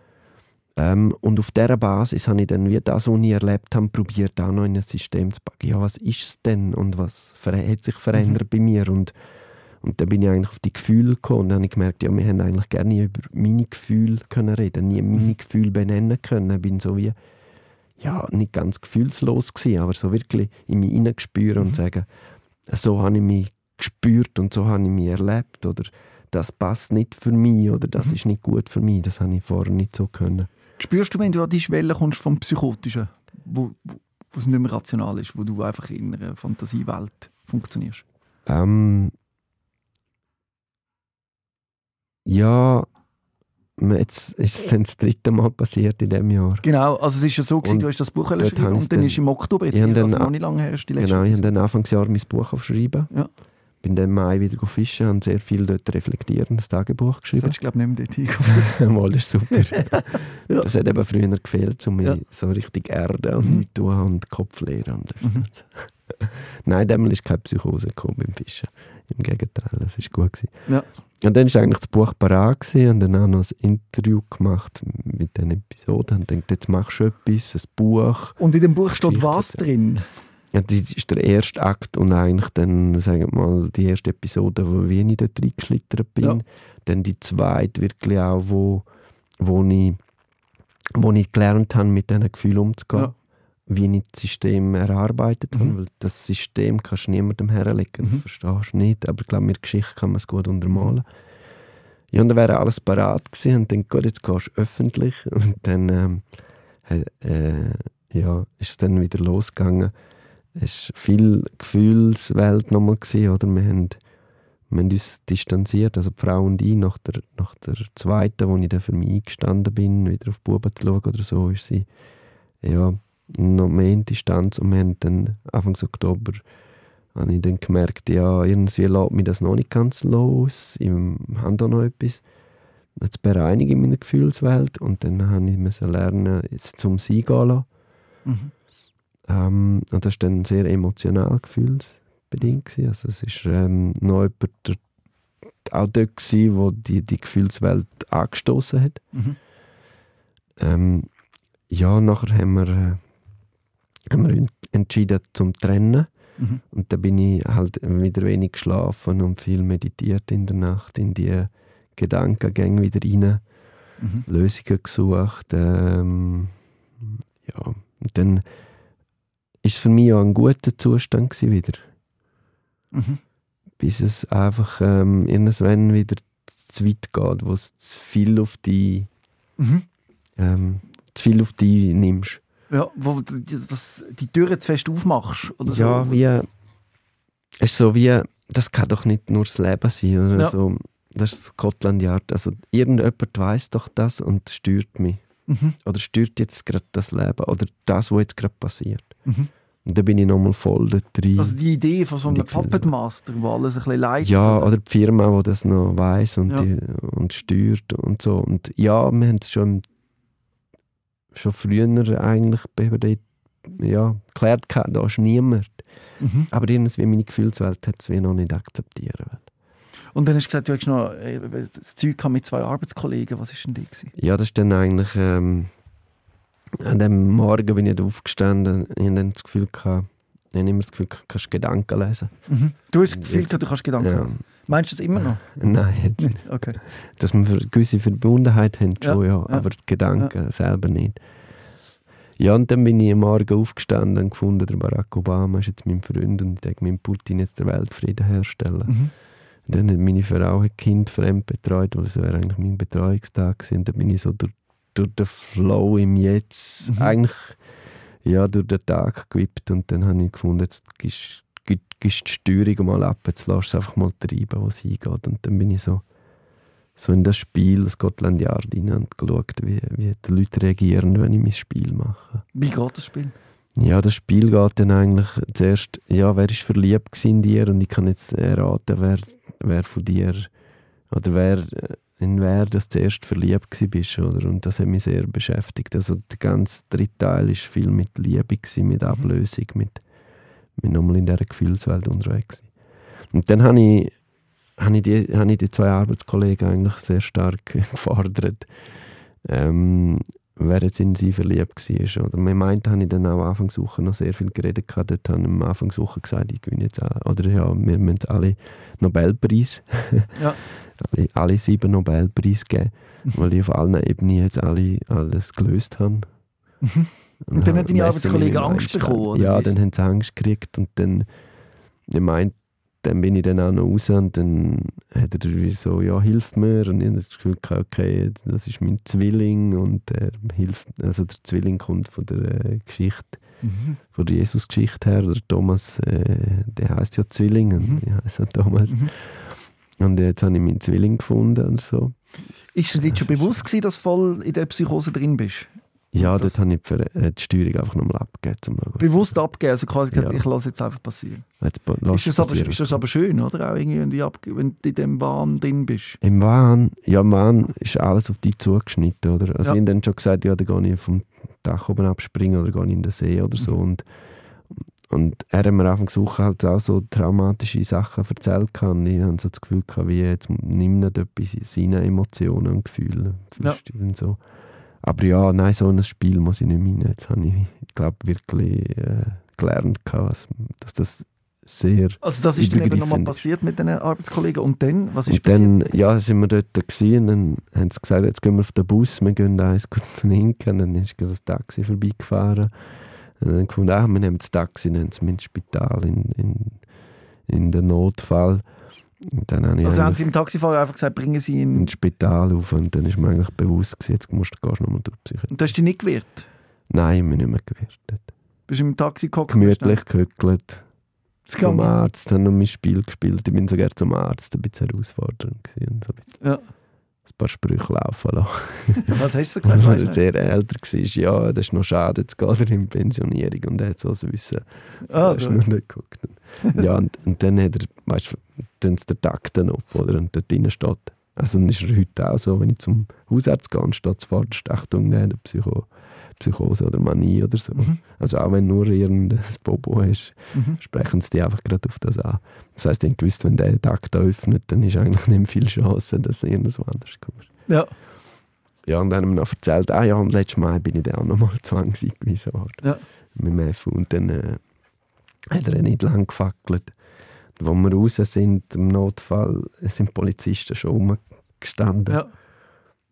Ähm, und auf dieser Basis habe ich dann, wie das, was ich erlebt habe, probiert, auch noch in ein System zu packen. Ja, was ist es denn und was hat sich verändert bei mir? Und, und dann bin ich eigentlich auf die Gefühle gekommen und dann habe ich gemerkt, ja, wir haben eigentlich gerne nie über meine Gefühle können reden, nie meine Gefühle benennen können. Ich bin so wie, ja, nicht ganz gefühlslos gewesen, aber so wirklich in mich hineingespürt und sagen, so habe ich mich gespürt und so habe ich mich erlebt oder das passt nicht für mich oder das ist nicht gut für mich. Das habe ich vorher nicht so können. Spürst du, wenn du an die Schwelle kommst vom Psychotischen, wo, wo, wo es nicht mehr rational ist, wo du einfach in einer Fantasiewelt funktionierst? Ähm, ja, jetzt ist es dann das dritte Mal passiert in diesem Jahr. Genau, also es ist ja so, gewesen, Und du hast das Buch habe und dann dann- ist im Oktober, jetzt also dann noch nicht lange her, ist die letzte Genau, ich habe dann Anfangsjahr mein Buch aufschreiben. Ja. Bin dann im Mai wieder fischen, habe sehr viel dort reflektierendes Tagebuch Das geschrieben. hättest du, glaube ich, nicht mehr dort. Mal, das ist super. Ja. Das hat eben früher gefehlt, um mich Ja. so richtig erden und Mhm. nichts tun und Kopf leeren. Und Mhm. Nein, damals ist keine Psychose gekommen beim Fischen. Im Gegenteil, das war gut. Gewesen. Ja. Und dann war eigentlich das Buch parat gewesen, und dann auch noch ein Interview gemacht mit den Episoden und gedacht, jetzt machst du etwas, ein Buch. Und in dem Buch steht was drin? Ja, das ist der erste Akt und eigentlich dann, sagen wir mal, die erste Episode, wo ich nicht dort reingeschlittert bin. Ja. Dann die zweite wirklich auch, wo, wo, ich, wo ich gelernt habe, mit diesen Gefühlen umzugehen. Ja. Wie ich das System erarbeitet habe, Mhm. weil das System kannst du niemandem herlegen, Mhm. das verstehst du nicht, aber ich glaube, mit Geschichte kann man es gut untermalen. Ja, und dann wäre alles parat gewesen und dann, gut, jetzt gehst du öffentlich und dann ähm, äh, ja, ist es dann wieder losgegangen. Es war viel Gefühlswelt nochmal, gewesen, oder? Wir haben, wir haben uns distanziert, also die Frau und ich, nach der, nach der zweiten, wo ich dann für mich eingestanden bin, wieder auf die Buben zu schauen oder so, ist sie ja, noch mehr in Distanz und wir haben dann Anfang Oktober habe ich dann gemerkt, ja, irgendwie lässt mich das noch nicht ganz los, ich habe da noch etwas zu bereinigen in meiner Gefühlswelt und dann habe ich müssen lernen, jetzt zum Sein gehen lassen. Mhm. Ähm, und das war dann sehr emotional gefühlsbedingt. gewesen. Also es war ähm, noch jemand der, auch dort, gewesen, wo die, die Gefühlswelt angestoßen hat. Mhm. Ähm, ja, nachher haben wir, äh, haben wir en- entschieden zum Trennen. Mhm. Und da bin ich halt wieder wenig geschlafen und viel meditiert in der Nacht, in die Gedankengänge wieder rein, Mhm. Lösungen gesucht. Ähm, ja, und dann ist es für mich auch ein guter Zustand gewesen wieder, Mhm. bis es einfach ähm, irgendwann wieder zu weit geht, wo es zu viel auf die Mhm. ähm, zu viel auf die nimmst. Ja, wo du die- das, die Türen zu fest aufmachst. Oder Ja, so. wie. Es ist so wie. Das kann doch nicht nur das Leben sein. Oder? Ja. So, das ist Scotland Yard. Also, irgendjemand weiß doch das und steuert mich. Mhm. Oder steuert jetzt gerade das Leben. Oder das, was jetzt gerade passiert. Mhm. Und dann bin ich nochmal voll dort drin. Also die Idee von so einem. Puppet Master, wo alles ein bisschen leitet. ja, oder? oder die Firma, die das noch weiß und, Ja. die, und steuert und so. Und ja, wir haben es schon, schon früher eigentlich eben dort, ja, geklärt, gehabt, da ist niemand. Mhm. Aber irgendwie meine Gefühlswelt hat es wie noch nicht akzeptieren wollen. Und dann hast du gesagt, du hast noch äh, das Zeug mit zwei Arbeitskollegen. Was war denn die? gewesen? Ja, das ist dann eigentlich... Ähm, an dem Morgen bin ich aufgestanden ich hatte dann das Gefühl gehabt, ich habe immer das Gefühl, du kannst Gedanken lesen. Mhm. Du hast das Gefühl, Jetzt- du kannst Gedanken Ja. lesen. Meinst du das immer noch? Nein, jetzt, Nicht? Okay. dass wir eine gewisse Verbundenheit haben, schon, ja, ja. aber die Gedanken selber nicht. Ja, und dann bin ich am Morgen aufgestanden und gefunden, der Barack Obama ist jetzt mein Freund und ich denke, mit Putin jetzt den Weltfrieden herstellen. Mhm. Und dann hat meine Frau ein Kind fremd betreut, weil es wäre eigentlich mein Betreuungstag gewesen. Und dann bin ich so durch, durch den Flow im Jetzt Mhm. eigentlich ja, durch den Tag gewippt und dann habe ich gefunden, jetzt gib- gibst die Steuerung mal ab, jetzt lässt es einfach mal treiben, wo es hingeht. Und dann bin ich so, so in das Spiel, das Scotland Yard rein und geschaut, wie, wie die Leute reagieren, wenn ich mein Spiel mache. Wie geht das Spiel? Ja, das Spiel geht dann eigentlich zuerst, ja, wer ist verliebt in dir und ich kann jetzt erraten, wer, wer von dir oder wer, in wer das zuerst verliebt bist, oder? Und das hat mich sehr beschäftigt. Also der ganze dritte Teil ist viel mit Liebe gewesen, mit Ablösung, mit, mit nochmal in dieser Gefühlswelt unterwegs. Und dann habe ich, habe ich, die, habe ich die zwei Arbeitskollegen eigentlich sehr stark gefordert, ähm, wer jetzt in sie verliebt war. Oder man meinte, habe ich dann auch Anfangswoche noch sehr viel geredet. Gehabt. Dort habe ich am Anfangswoche gesagt, ich gewinne jetzt auch, oder ja, wir müssen alle Nobelpreis, Ja. alle, alle sieben Nobelpreise geben, weil ich auf allen Ebenen jetzt alle alles gelöst habe. Und dann habe haben deine Arbeitskollegen Angst bekommen, Ja, dann haben sie Angst gekriegt und dann, ich meinte, dann bin ich dann auch noch raus und dann hat er wie so, ja, hilf mir. Und ich habe das Gefühl, okay, das ist mein Zwilling und er hilft, also der Zwilling kommt von der äh, Geschichte, Mhm. von der Jesus-Geschichte her. Der Thomas, äh, der heißt ja Zwilling und Mhm. ich heiße ja Thomas. Mhm. Und jetzt habe ich meinen Zwilling gefunden und so. Ist dir jetzt schon bewusst gewesen, dass du voll in der Psychose drin bist? Ja, das- dort habe ich Ver- äh, die Steuerung einfach nochmal abgegeben. Zum. Bewusst abgeben, also quasi gesagt, Ja. ich lasse jetzt einfach passieren. Jetzt Ist das, aber, ist das aber schön, oder? Auch irgendwie, wenn du, in dem Wahn drin bist. Im Wahn, ja, im Wahn ist alles auf dich zugeschnitten, oder? Also Ja. ich habe dann schon gesagt, ja, dann gehe ich vom Dach oben abspringen oder gehe ich in den See oder so. Mhm. Und, und er hat mir Anfang der Woche halt auch so traumatische Sachen erzählt. Und ich habe so das Gefühl, gehabt, wie jetzt nimmt nicht etwas seine Emotionen und Gefühle. Ja. Und so. Aber ja, nein, so ein Spiel muss ich nicht mehr rein. Jetzt habe ich, glaube, wirklich äh, gelernt, dass das sehr Also das ist dann eben nochmal passiert mit den Arbeitskollegen. Und dann, was ist und passiert? dann ja, sind wir dort gewesen, und dann haben sie gesagt, jetzt gehen wir auf den Bus, wir gehen eins gut trinken. Dann ist das Taxi vorbeigefahren. Und dann gefunden, ah, wir nehmen das Taxi, nehmen es ins Spital, in, in, in den Notfall. Dann Also haben Sie im Taxifahrer einfach gesagt, bringen Sie ihn... ins Spital auf und dann ist mir eigentlich bewusst gewesen, jetzt musst du gehst nochmal durch Psychiatrie. Und du hast dich nicht gewehrt? Nein, ich bin nicht mehr gewehrt. Bist du im Taxi gehockt? Gemütlich kann zum. Arzt, habe noch mein Spiel gespielt. Ich bin sogar zum Arzt, ein bisschen herausfordernd gewesen und so Ja. Ein paar Sprüche laufen lassen. Was hast du gesagt? Als er sehr älter war, ja, das ist noch schade, jetzt geht er in Pensionierung und er hat so das Wissen. Ah, hast so. noch nicht geguckt. Ja, und, und dann hat er, weißt du, den Takt auf, oder? Und dort drinnen steht. Also dann ist er heute auch so, wenn ich zum Hausarzt gehe und steht zuvorderst, Achtung, der hat eine Psycho Psychose oder Manie oder so. Mhm. Also auch wenn nur irgendein Bobo hast, Mhm. sprechen sie dich einfach gerade auf das an. Das heisst, ich gewusst, wenn der den Takt öffnet, dann ist eigentlich nicht viel Chance, dass du irgendwas anderes kommst. Ja. Ja, und dann haben wir noch erzählt, ah ja, und letztes Mal bin ich dann auch nochmal zwangseingewiesen worden. Ja. Mit dem FU. Und dann äh, hat er nicht lang gefackelt. Als wir raus sind, im Notfall, sind Polizisten schon rumgestanden. ja.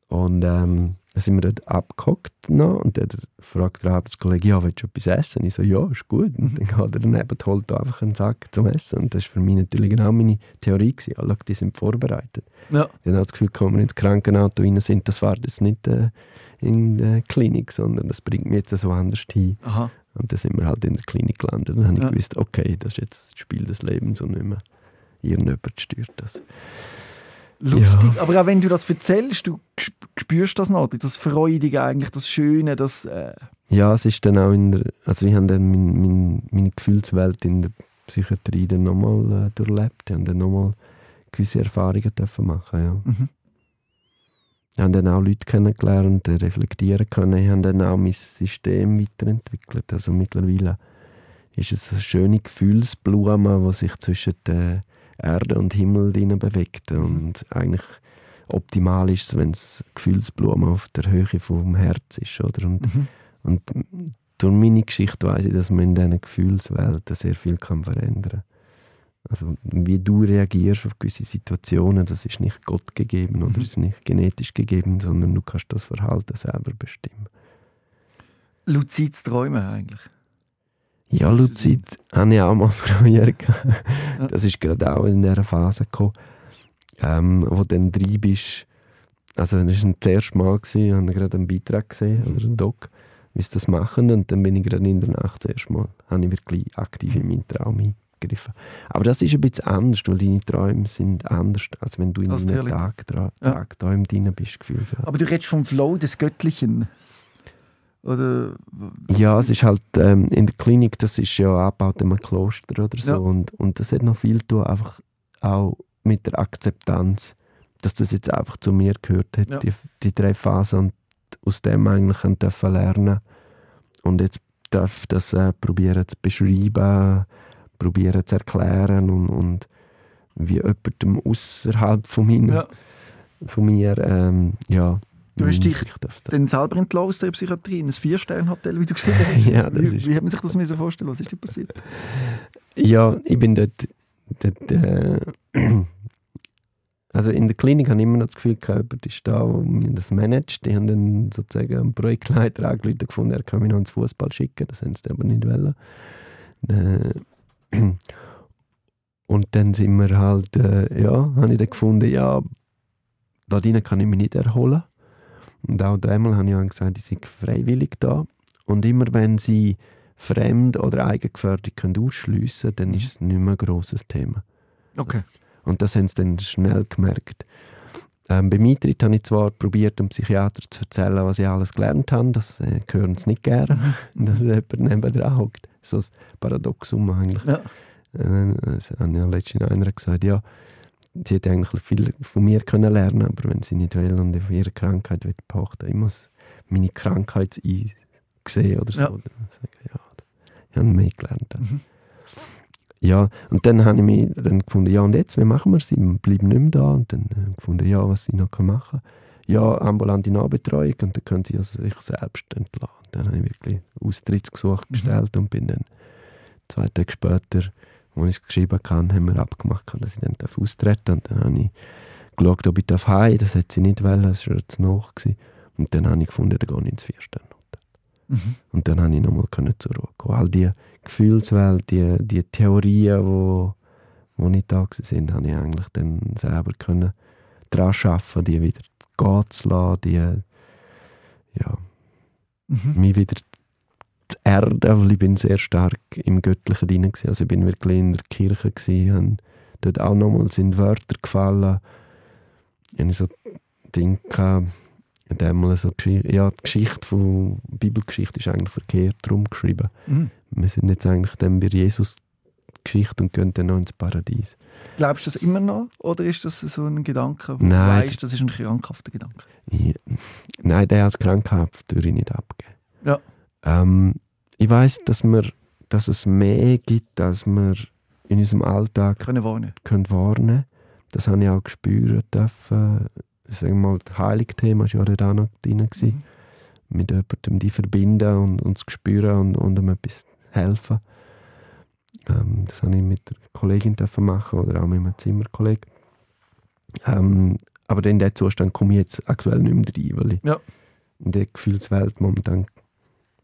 Und ähm, dann sind wir dort abgehockt noch, und dann fragt der Arbeitskollege, ja, willst du etwas essen? Ich so, ja, ist gut. Und dann geht er daneben und holt einfach einen Sack zum Essen. Und das war für mich natürlich genau meine Theorie. Gewesen. Schau, die sind vorbereitet. ja. Ich habe das Gefühl, wenn wir ins Krankenauto rein sind, das war jetzt nicht äh, in der Klinik, sondern das bringt mich jetzt so anders hin. Aha. Und dann sind wir halt in der Klinik gelandet. Dann habe ich Ja. gewusst, okay, das ist jetzt das Spiel des Lebens und nicht mehr irgendjemand steuert das. Lustig. Aber auch wenn du das erzählst, du spürst das noch, das Freudige eigentlich, das Schöne, das... Äh, Ja, es ist dann auch in der, also ich habe dann mein, mein, meine Gefühlswelt in der Psychiatrie dann nochmal äh, durchlebt. Ich habe dann nochmal gewisse Erfahrungen dürfen machen, ja. mhm. Ich habe dann auch Leute kennengelernt, reflektieren können. Ich habe dann auch mein System weiterentwickelt. Also mittlerweile ist es eine schöne Gefühlsblume, die sich zwischen der Erde und Himmel drin bewegt. Und eigentlich optimal ist es, wenn es Gefühlsblume auf der Höhe vom Herz ist. Oder? Und, Mhm. und durch meine Geschichte weiß ich, dass man in diesen Gefühlswelten sehr viel kann verändern kann. Also, wie du reagierst auf gewisse Situationen, das ist nicht Gott gegeben oder Mhm. ist nicht genetisch gegeben, sondern du kannst das Verhalten selber bestimmen. Luzides Träumen eigentlich. Ja, Luzid habe ich auch mal. Ja. Das ist gerade auch in dieser Phase gekommen, ähm, wo du dann drin bist. Also das war das erste Mal, gewesen, ich habe gerade einen Beitrag gesehen, oder einen Doc, wie sie das machen. Und dann bin ich gerade in der Nacht das erste Mal, habe ich wirklich aktiv in meinen Traum eingegriffen. Aber das ist ein bisschen anders, weil deine Träume sind anders, als wenn du in Als die einem Realität. Tag, Ja. Tagträumen drin bist. Gefühlt. Aber du redest vom Flow des Göttlichen. Oder... Ja, es ist halt ähm, in der Klinik, das ist ja abgebaut in einem Kloster oder so Ja. und, und das hat noch viel zu tun, einfach auch mit der Akzeptanz, dass das jetzt einfach zu mir gehört hat, Ja. die, die drei Phasen und aus dem eigentlich dürfen lernen und jetzt darf das äh, probieren zu beschreiben, probieren zu erklären und, und wie jemandem außerhalb von, meinem, Ja. von mir ähm, ja, Du hast dich Dann selber entlassen aus der Psychiatrie in ein Vier-Sterne-Hotel, wie du geschrieben hast. Ja, das wie, ist- wie hat man sich das müssen vorstellen? Was ist dir passiert? Ja, ich bin dort. dort äh, also in der Klinik habe ich immer noch das Gefühl, jemand ist da, der mir das managt. Die haben dann sozusagen einen Projektleiter angerufen gefunden, er kann mich noch ins Fußball schicken. Das haben sie aber nicht wollen. Äh, und dann sind wir halt, äh, ja, habe ich dann gefunden, ja, da drinnen kann ich mich nicht erholen. Und auch einmal habe ich gesagt, ich sei freiwillig da. Und immer wenn sie fremd oder eigengefährdet können ausschliessen dann ist es nicht mehr ein grosses Thema. Okay. Und das haben sie dann schnell gemerkt. Ähm, beim Eintritt habe ich zwar probiert, dem Psychiater zu erzählen, was ich alles gelernt habe. Das äh, hören sie nicht gerne, dass jemand nebenan hockt. So ein Paradoxum eigentlich. Ja. Äh, Das hat ja letztens einer gesagt, ja, sie hätte eigentlich viel von mir können lernen aber wenn sie nicht will und auf ihre Krankheit will beachten, ich muss meine Krankheit sehen oder so. Ja. Dann sage ich, ja, ich habe mehr gelernt. Mhm. Ja, und dann habe ich mich dann gefunden, ja und jetzt, wie machen wir es? Ich bleibe nicht mehr da. Und dann habe ich gefunden, ja, was ich noch machen kann. Ja, ambulante Nahbetreuung und dann können sie also sich selbst entlassen. Und dann habe ich wirklich Austrittsgesuch gestellt und bin dann zwei Tage später, als ich es geschrieben habe, haben wir abgemacht, dass ich dann austreten darf. Und dann habe ich geschaut, ob ich heim darf. Das hat sie nicht wollen, das war jetzt noch. Und dann habe ich gefunden, dann gehe ich ins Vierstern. Mhm. Und dann konnte ich nochmal zur Ruhe kommen. All die Gefühlswelt, die, die Theorien, die wo, wo nicht da sind, habe ich eigentlich dann selber können dran arbeiten, die wieder gehen zu lassen, die, ja, Mhm. mich wieder zu erden, weil ich bin sehr stark im Göttlichen drin war. Also ich bin wirklich in der Kirche gewesen, und dort auch nochmal sind Wörter gefallen. Ich so in dem mal so ja, die Geschichte von Bibelgeschichte ist eigentlich verkehrt rumgeschrieben. Mhm. Wir sind jetzt eigentlich dann bei Jesus Geschichte und gehen dann noch ins Paradies. Glaubst du das immer noch? Oder ist das so ein Gedanke, wo du Nein. weißt, das ist ein krankhafter Gedanke? Ich, nein, der als krankhaft würde ich nicht abgeben. Ja. Ähm, ich weiß, dass, wir- dass es mehr gibt, als wir in unserem Alltag Können warnen. können warnen Das habe ich auch spüren dürfen. Wir mal, das Heiligthema war ja dort auch noch drin. Mhm. Mit jemandem die verbinden und uns spüren und, und ihm etwas helfen. Ähm, das habe ich mit der Kollegin dürfen machen oder auch mit einem Zimmerkollegen. Ähm, aber in diesen Zustand komme ich jetzt aktuell nicht mehr rein, weil ich Ja. in der Gefühlswelt momentan,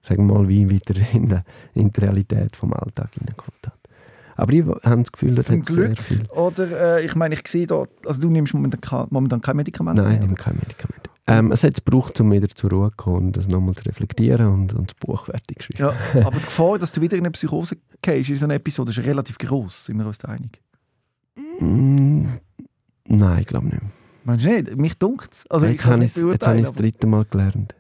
sagen wir mal, wie wieder in, der, in die Realität vom Alltag hineingekommen habe. Aber ich habe das Gefühl, das Zum hat sehr Glück. viel. Oder, äh, ich meine, ich sehe da, also du nimmst momentan, kein- momentan kein Medikament Nein, ich nehme kein Medikament. Ähm, es hat es gebraucht, um wieder zur Ruhe zu kommen und das nochmal zu reflektieren und, und das Buch fertig zu schreiben. Ja, aber die Gefahr, dass du wieder in eine Psychose gehst in so einer Episode, ist relativ groß, sind wir uns da einig. Mm, nein, ich glaube nicht. Meinst du nicht? Mich dunkt es. Also, jetzt habe ich es das dritte Mal gelernt.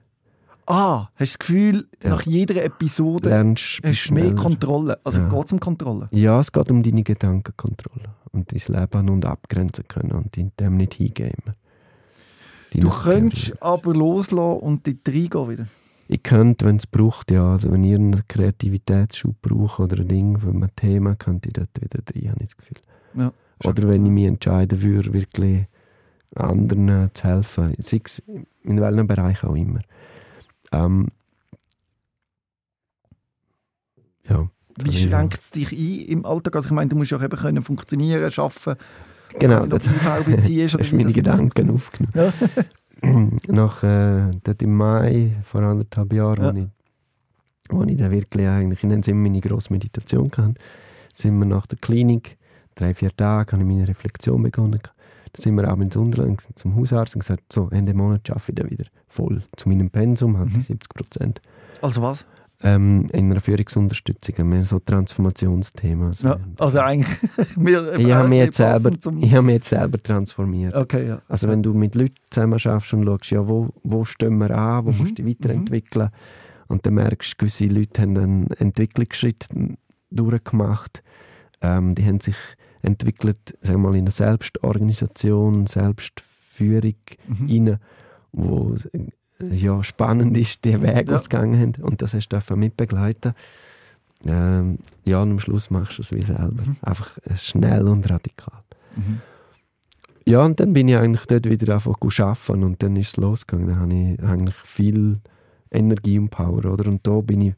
Ah, hast du das Gefühl, Ja. nach jeder Episode Lernst hast du mehr. Kontrolle? Also Ja. geht es um Kontrolle? Ja, es geht um deine Gedankenkontrolle und dein Leben und abgrenzen können und in dem nicht hingeben. Du könntest aber loslassen und dort reingehen wieder. Ich könnte, wenn es braucht, ja. Also wenn ich einen Kreativitätsschub brauche oder ein Ding für ein Thema, könnte ich dort wieder rein, habe ich das Gefühl. Ja. Oder wenn ich mich entscheiden würde, wirklich anderen zu helfen, sei es in welchem Bereich auch immer. Ähm, ja, Wie Ja. schränkt es dich ein im Alltag? Also ich meine, du musst ja eben können funktionieren, arbeiten. genau. Das, beziehst. hast meine Gedanken aufgenommen. Nach äh, dort im Mai vor anderthalb Jahren, Ja. wo, ich, wo ich dann wirklich eigentlich in dem Sinne meine grosse Meditation kann, sind wir nach der Klinik, drei, vier Tage, habe ich meine Reflexion begonnen. Dann sind wir auch ins Unterland zum Hausarzt und gesagt, so, Ende Monat arbeite ich dann wieder voll zu meinem Pensum, halt Mhm. die 70 Prozent. Also was? Ähm, in einer Führungsunterstützung, mehr so Transformationsthemen. Also, Ja, also eigentlich... wir- ich habe mich, jetzt selber, ich habe mich jetzt selber transformiert. Okay, ja. Also wenn du mit Leuten zusammen schaffst und schaust, ja, wo, wo stehen wir an, wo Mhm, musst du dich weiterentwickeln und dann merkst du, gewisse Leute haben einen Entwicklungsschritt durchgemacht, ähm, die haben sich entwickelt, sagen wir mal, in eine Selbstorganisation, Selbstführung Mhm. rein, wo ja, spannend ist, der Weg, Ja. gegangen haben und das hast du mitbegleiten. Ähm, ja, und am Schluss machst du es wie selber. Mhm. Einfach äh, schnell und radikal. Mhm. Ja, und dann bin ich eigentlich dort wieder einfach arbeiten und dann ist es losgegangen. Dann habe ich eigentlich viel Energie und Power, oder? Und da bin ich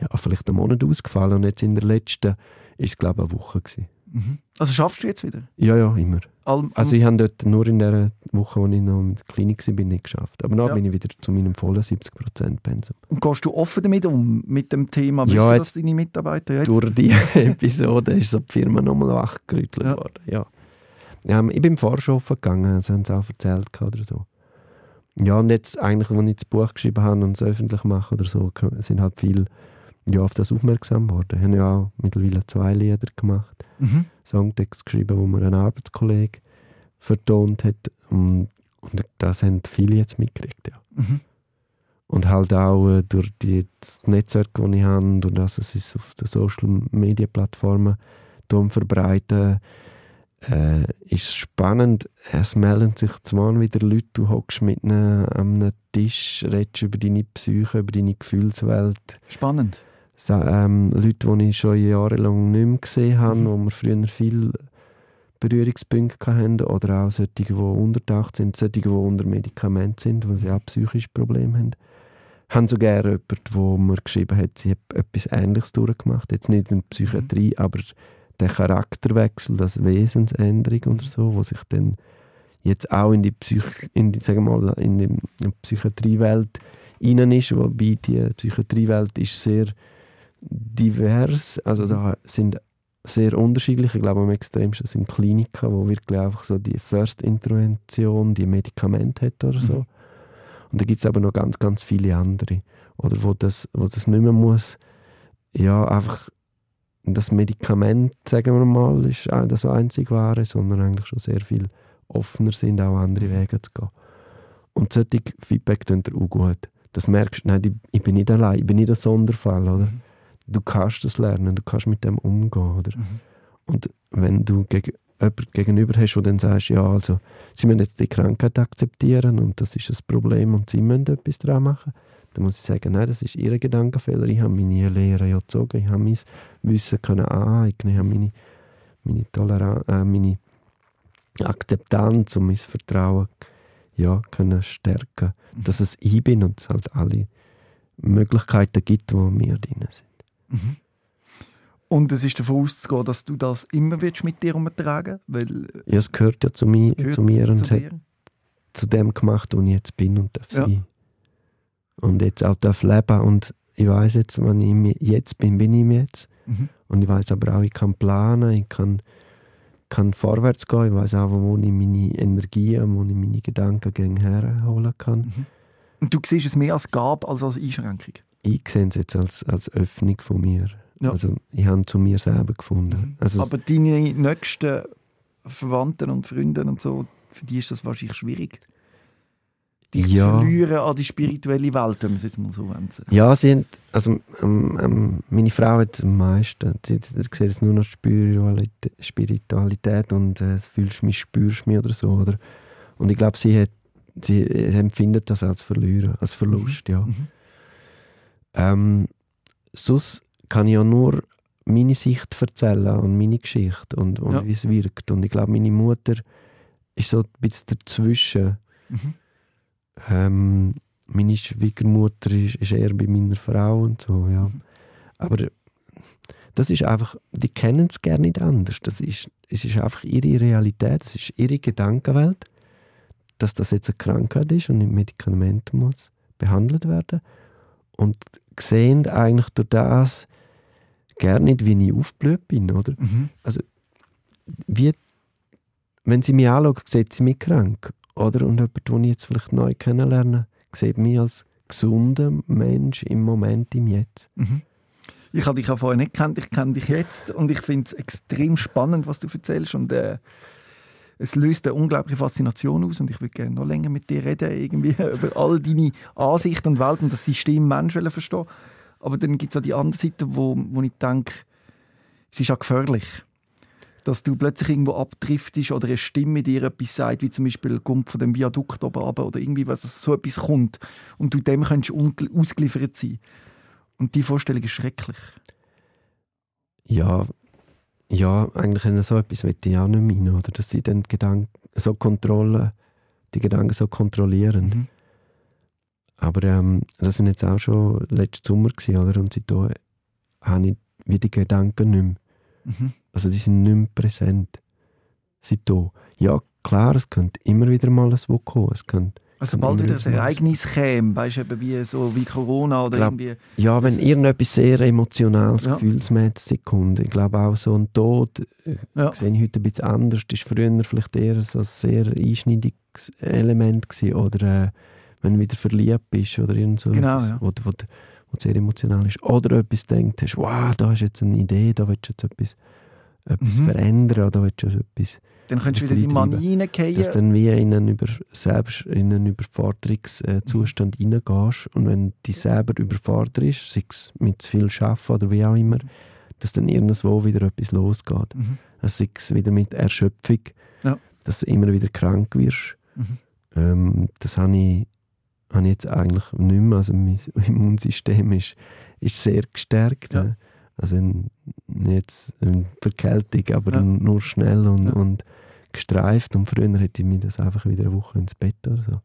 ja, vielleicht einen Monat ausgefallen und jetzt in der letzten ist es, glaube ich, eine Woche gewesen. Mhm. Also schaffst du jetzt wieder? Ja, ja, immer. All, Also ich habe dort nur in der Woche, wo ich noch in der Klinik war, nicht geschafft. Aber dann Ja. bin ich wieder zu meinem vollen 70% Pensum. und gehst du offen damit um, mit dem Thema? Ja, Wissen jetzt- das deine Mitarbeiter jetzt? Durch die Episode ist so die Firma nochmal wachgerüttelt Ja. worden. Ja. Ähm, ich bin vorher offen gegangen, sie haben es auch erzählt oder so. Ja, und jetzt eigentlich, als ich das Buch geschrieben habe und es öffentlich mache oder so, sind halt viele ja, auf das aufmerksam geworden. Ich habe ja auch mittlerweile zwei Lieder gemacht, Mhm. Songtext geschrieben, wo mir ein Arbeitskollege vertont hat. Und, und das haben viele jetzt mitgekriegt, ja. Mhm. Und halt auch äh, durch die das Netzwerk, das ich habe, und dass es ist auf den Social Media Plattformen darum verbreiten, äh, ist es spannend. Es melden sich zwar wieder Leute, du hockst mit ihnen an einem Tisch, redest über deine Psyche, über deine Gefühlswelt. Spannend. Ähm, Leute, die ich schon jahrelang nicht mehr gesehen habe, Mhm. wo wir früher viel Berührungspunkte hatten, oder auch solche, die untertaucht sind, solche, die unter Medikament sind, weil sie auch psychische Probleme haben. Haben sogar jemanden, wo mir geschrieben hat, sie hat etwas Ähnliches durchgemacht. Jetzt nicht in der Psychiatrie, aber der Charakterwechsel, das Wesensänderung oder so, wo sich dann jetzt auch in die, Psych in die, sagen wir mal, in die, Psychiatriewelt innen ist, wobei die Psychiatriewelt ist sehr divers, also da sind sehr unterschiedlich. Ich glaube, am extremsten sind Kliniken, wo wirklich einfach so die First Intervention, die Medikamente hat oder so. Mhm. Und da gibt es aber noch ganz, ganz viele andere. Oder wo das, wo das nicht mehr muss, ja, einfach das Medikament, sagen wir mal, ist das einzig wahre, sondern eigentlich schon sehr viel offener sind, auch andere Wege zu gehen. Und solche Feedback tun dir auch gut. Das merkst du, nein, ich bin nicht allein, ich bin nicht ein Sonderfall, oder? Mhm. Du kannst das lernen, du kannst mit dem umgehen, oder? Mhm. Und wenn du gegen jemanden gegenüber hast, der dann sagst, ja, also, sie müssen jetzt die Krankheit akzeptieren und das ist das Problem und sie müssen etwas daran machen, dann muss ich sagen, nein, das ist ihr Gedankenfehler. Ich habe meine Lehre ja gezogen, ich habe mein Wissen können aneignen, ich habe meine, meine, Toleranz, äh, meine Akzeptanz und mein Vertrauen ja, können stärken, mhm. dass es ich bin und es halt alle Möglichkeiten gibt, die mir drin sind. Mhm. Und es ist davon auszugehen, dass du das immer willst mit dir umtragen weil Ja, es gehört ja zu, mir, zu mir und zu, hat zu dem gemacht, wo ich jetzt bin und darf ja. sein. Und jetzt auch darf leben und ich weiß jetzt, wenn ich jetzt bin, bin ich jetzt. Mhm. Und ich weiß aber auch, ich kann planen, ich kann, kann vorwärts gehen, ich weiß auch, wo ich meine Energie, wo ich meine Gedanken herholen kann. Mhm. Und du siehst es mehr als Gabe als als Einschränkung? Ich sehe es jetzt als, als Öffnung von mir. Ja. Also ich habe zu mir selber gefunden. Mhm. Also, Aber deine nächsten Verwandten und Freunde und so, für die ist das wahrscheinlich schwierig. Dich ja. zu verlieren an die spirituelle Welt, wenn man es jetzt mal so sagen. Ja, sie haben, also ähm, ähm, meine Frau hat am meisten, sie, sie sieht jetzt nur noch Spiritualität, Spiritualität und äh, fühlst mich, spürst mich oder so. Oder? Und ich glaube, sie, sie empfindet das als Verlieren, als Verlust, mhm. ja. Mhm. Ähm, sonst kann ich ja nur meine Sicht erzählen und meine Geschichte und, und ja. wie es wirkt. Und ich glaube, meine Mutter ist so ein bisschen dazwischen. Mhm. Ähm, meine Schwiegermutter ist, ist, eher bei meiner Frau und so, ja. Mhm. Aber das ist einfach, die kennen es gerne nicht anders. Das ist, es ist einfach ihre Realität, es ist ihre Gedankenwelt, dass das jetzt eine Krankheit ist und mit Medikamenten muss behandelt werden. Und sehen eigentlich durch das, gerne nicht, wie ich aufgeblüht bin, oder? Mhm. Also, wie, wenn sie mich anschaut, sieht sie mich krank, oder? Und jemand, den ich jetzt vielleicht neu kennenlerne, sieht mich als gesunder Mensch im Moment, im Jetzt. Mhm. Ich habe dich ja vorher nicht gekannt, ich kenne dich jetzt und ich finde es extrem spannend, was du erzählst und äh, es löst eine unglaubliche Faszination aus und ich würde gerne noch länger mit dir reden, irgendwie über all deine Ansichten und Welt und das System Mensch verstehen. Aber dann gibt es auch die andere Seite, wo, wo ich denke, es ist auch gefährlich. Dass du plötzlich irgendwo abdriftest oder eine Stimme dir etwas sagt, wie zum Beispiel kommt von dem Viadukt oben runter oder irgendwie, was so etwas kommt und du dem könntest ausgeliefert sein. Und die Vorstellung ist schrecklich. Ja, ja, eigentlich so etwas will ich auch nicht meinen, oder? Dass sie dann die Gedanken so kontrollen, die Gedanken so kontrollieren. Mhm. Aber ähm, das sind jetzt auch schon letzten Sommer gewesen, oder? Und seitdem habe ich wieder die Gedanken nicht mehr. Mhm. Also die sind nicht mehr präsent. Seitdem. Ja, klar, es könnte immer wieder mal ein Wo kommen. Es könnte, also bald wieder ein Ereignis käme, weißt du, wie, so wie Corona oder glaub, irgendwie. Ja, wenn irgendetwas sehr Emotionales, ja. Gefühlsmäßig kommt. Ich glaube auch so ein Tod, äh, ja. sehe ich heute ein bisschen anders. Das war früher vielleicht eher so ein sehr einschneidiges Element gewesen, oder äh, wenn du wieder verliebt bist oder irgend so genau, etwas, ja. wo, wo, wo sehr emotional ist. Oder etwas denkt hast, wow, da hast jetzt eine Idee, da willst du jetzt etwas, etwas mhm. verändern oder willst du etwas Dann könntest du wieder die Manie reingehen. Dass du dann wie in einen, über, selbst in einen Überforderungszustand mhm. reingehst und wenn du dich selber überfordert ist, sei es mit zu viel Arbeiten oder wie auch immer, dass dann irgendwo wieder etwas losgeht. Mhm. Also sei es wieder mit Erschöpfung, ja. dass du immer wieder krank wirst. Mhm. Ähm, das habe ich habe ich jetzt eigentlich nicht mehr. Also mein Immunsystem ist, ist sehr gestärkt. Ja. Also jetzt eine Verkältung, aber ja. nur schnell und, ja. und gestreift. Und früher hätte ich mir das einfach wieder eine Woche ins Bett oder so.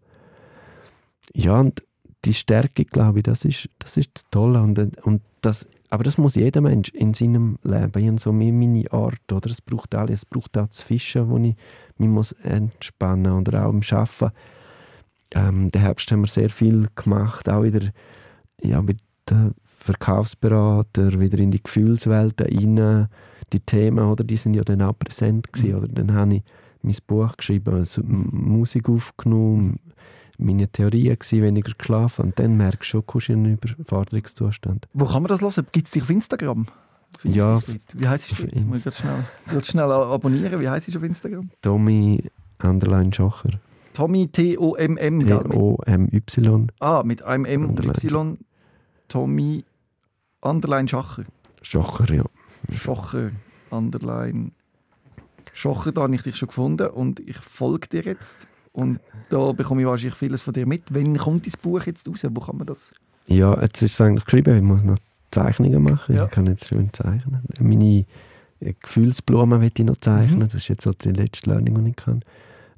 Ja, und die Stärke, glaube ich, das ist das, ist das Tolle. Und, und das, aber das muss jeder Mensch in seinem Leben. Ich habe so meine Art. Oder? Es braucht alles. Es braucht auch das Fischen, wo ich mich muss entspannen muss. Oder auch im Arbeiten ähm, den Herbst haben wir sehr viel gemacht, auch wieder ja, mit den Verkaufsberatern, wieder in die Gefühlswelt rein. Die Themen, oder, die sind ja dann auch präsent gewesen, Mhm. oder? Dann habe ich mein Buch geschrieben, also Musik aufgenommen, meine Theorien gewesen, weniger geschlafen und dann merkst du schon, du kommst in einen Überforderungszustand. Wo kann man das hören? Gibt es dich auf Instagram? Ja. Wie heisst du? dort? Muss ich gerade schnell, schnell abonnieren. Wie heisst du auf Instagram? Tommy Underline Schacher, Tommy T-O-M-M. T-O-M-Y, Ah, mit einem M und. Y. Tommy Underline Schacher. Schacher, ja. Schocher, Underline. Schocher, da habe ich dich schon gefunden und ich folge dir jetzt. Und da bekomme ich wahrscheinlich vieles von dir mit. Wann kommt dein Buch jetzt raus? Wo kann man das? Ja, jetzt ist es eigentlich geschrieben, ich muss noch Zeichnungen machen. Ja. Ich kann jetzt schön zeichnen. Meine äh, Gefühlsblumen will ich noch zeichnen. Mhm. Das ist jetzt so die letzte Learning, die ich kann.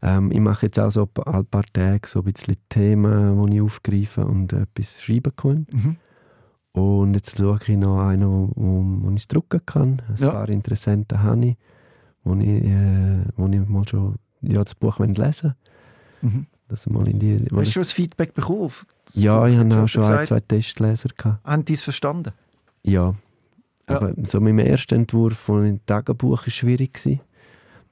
Ähm, ich mache jetzt auch so ein paar Tage so ein bisschen Themen, die ich aufgreife und etwas schreiben kann. Mhm. Und jetzt schaue ich noch einen, wo, wo, ich es drucken kann. Ein Ja. paar Interessenten habe ich, wo ich, äh, wo ich mal schon ja, das Buch lesen will. Mhm. Dass mal in die, Hast du schon das Feedback bekommen? ja, Buch? ich habe auch schon ein, gesagt, zwei Testleser gehabt. Haben die es verstanden? Ja. Ja. Aber so mit dem ersten Entwurf von dem Tagebuch war schwierig. Gewesen.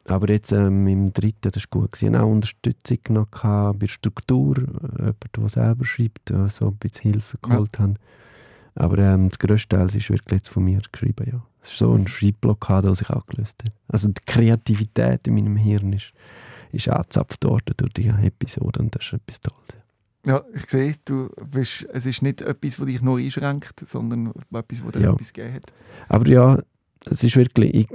Aber jetzt ähm, dem dritten, das war gut. Gewesen. Ich auch Unterstützung noch gehabt bei der Struktur. Jemand, der selber schreibt, so ein bisschen Hilfe Ja. geholt haben. Aber ähm, das grösste Teil ist wirklich jetzt von mir geschrieben. Ja. Es ist so ein Schreibblockade, die sich auch gelöst hat. Also die Kreativität in meinem Hirn ist, ist angezapft worden durch die Episode und das ist etwas Tolles. Ja, ich sehe, du bist, es ist nicht etwas, das dich nur einschränkt, sondern etwas, das dir Ja. etwas gegeben hat. Aber ja, es ist wirklich, ich,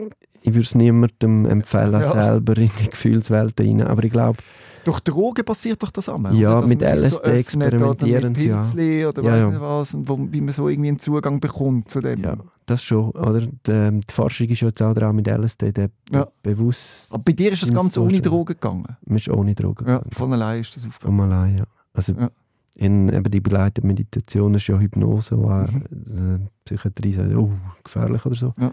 ich würde es niemandem empfehlen, Ja. selber in die Gefühlswelt rein. Aber ich glaube, Durch Drogen passiert doch das einmal. Ja? Dass mit LSD öffnet experimentieren sie, ja. Oder Ja, ja. nicht was, und wo, wie man so irgendwie einen Zugang bekommt zu dem. ja, das schon. Oder? Die, die Forschung ist jetzt auch dran mit LSD, der Ja. bewusst, Aber bei dir ist das Ganze ohne. Drogen gegangen. man ist ohne Drogen. Ja, von allein ist das aufgegangen. Von allein, ja. Also Ja. in eben die begleitete Meditation ist ja Hypnose, wo auch, Mhm. äh, Psychiatrie sagt, oh, gefährlich oder so. Ja.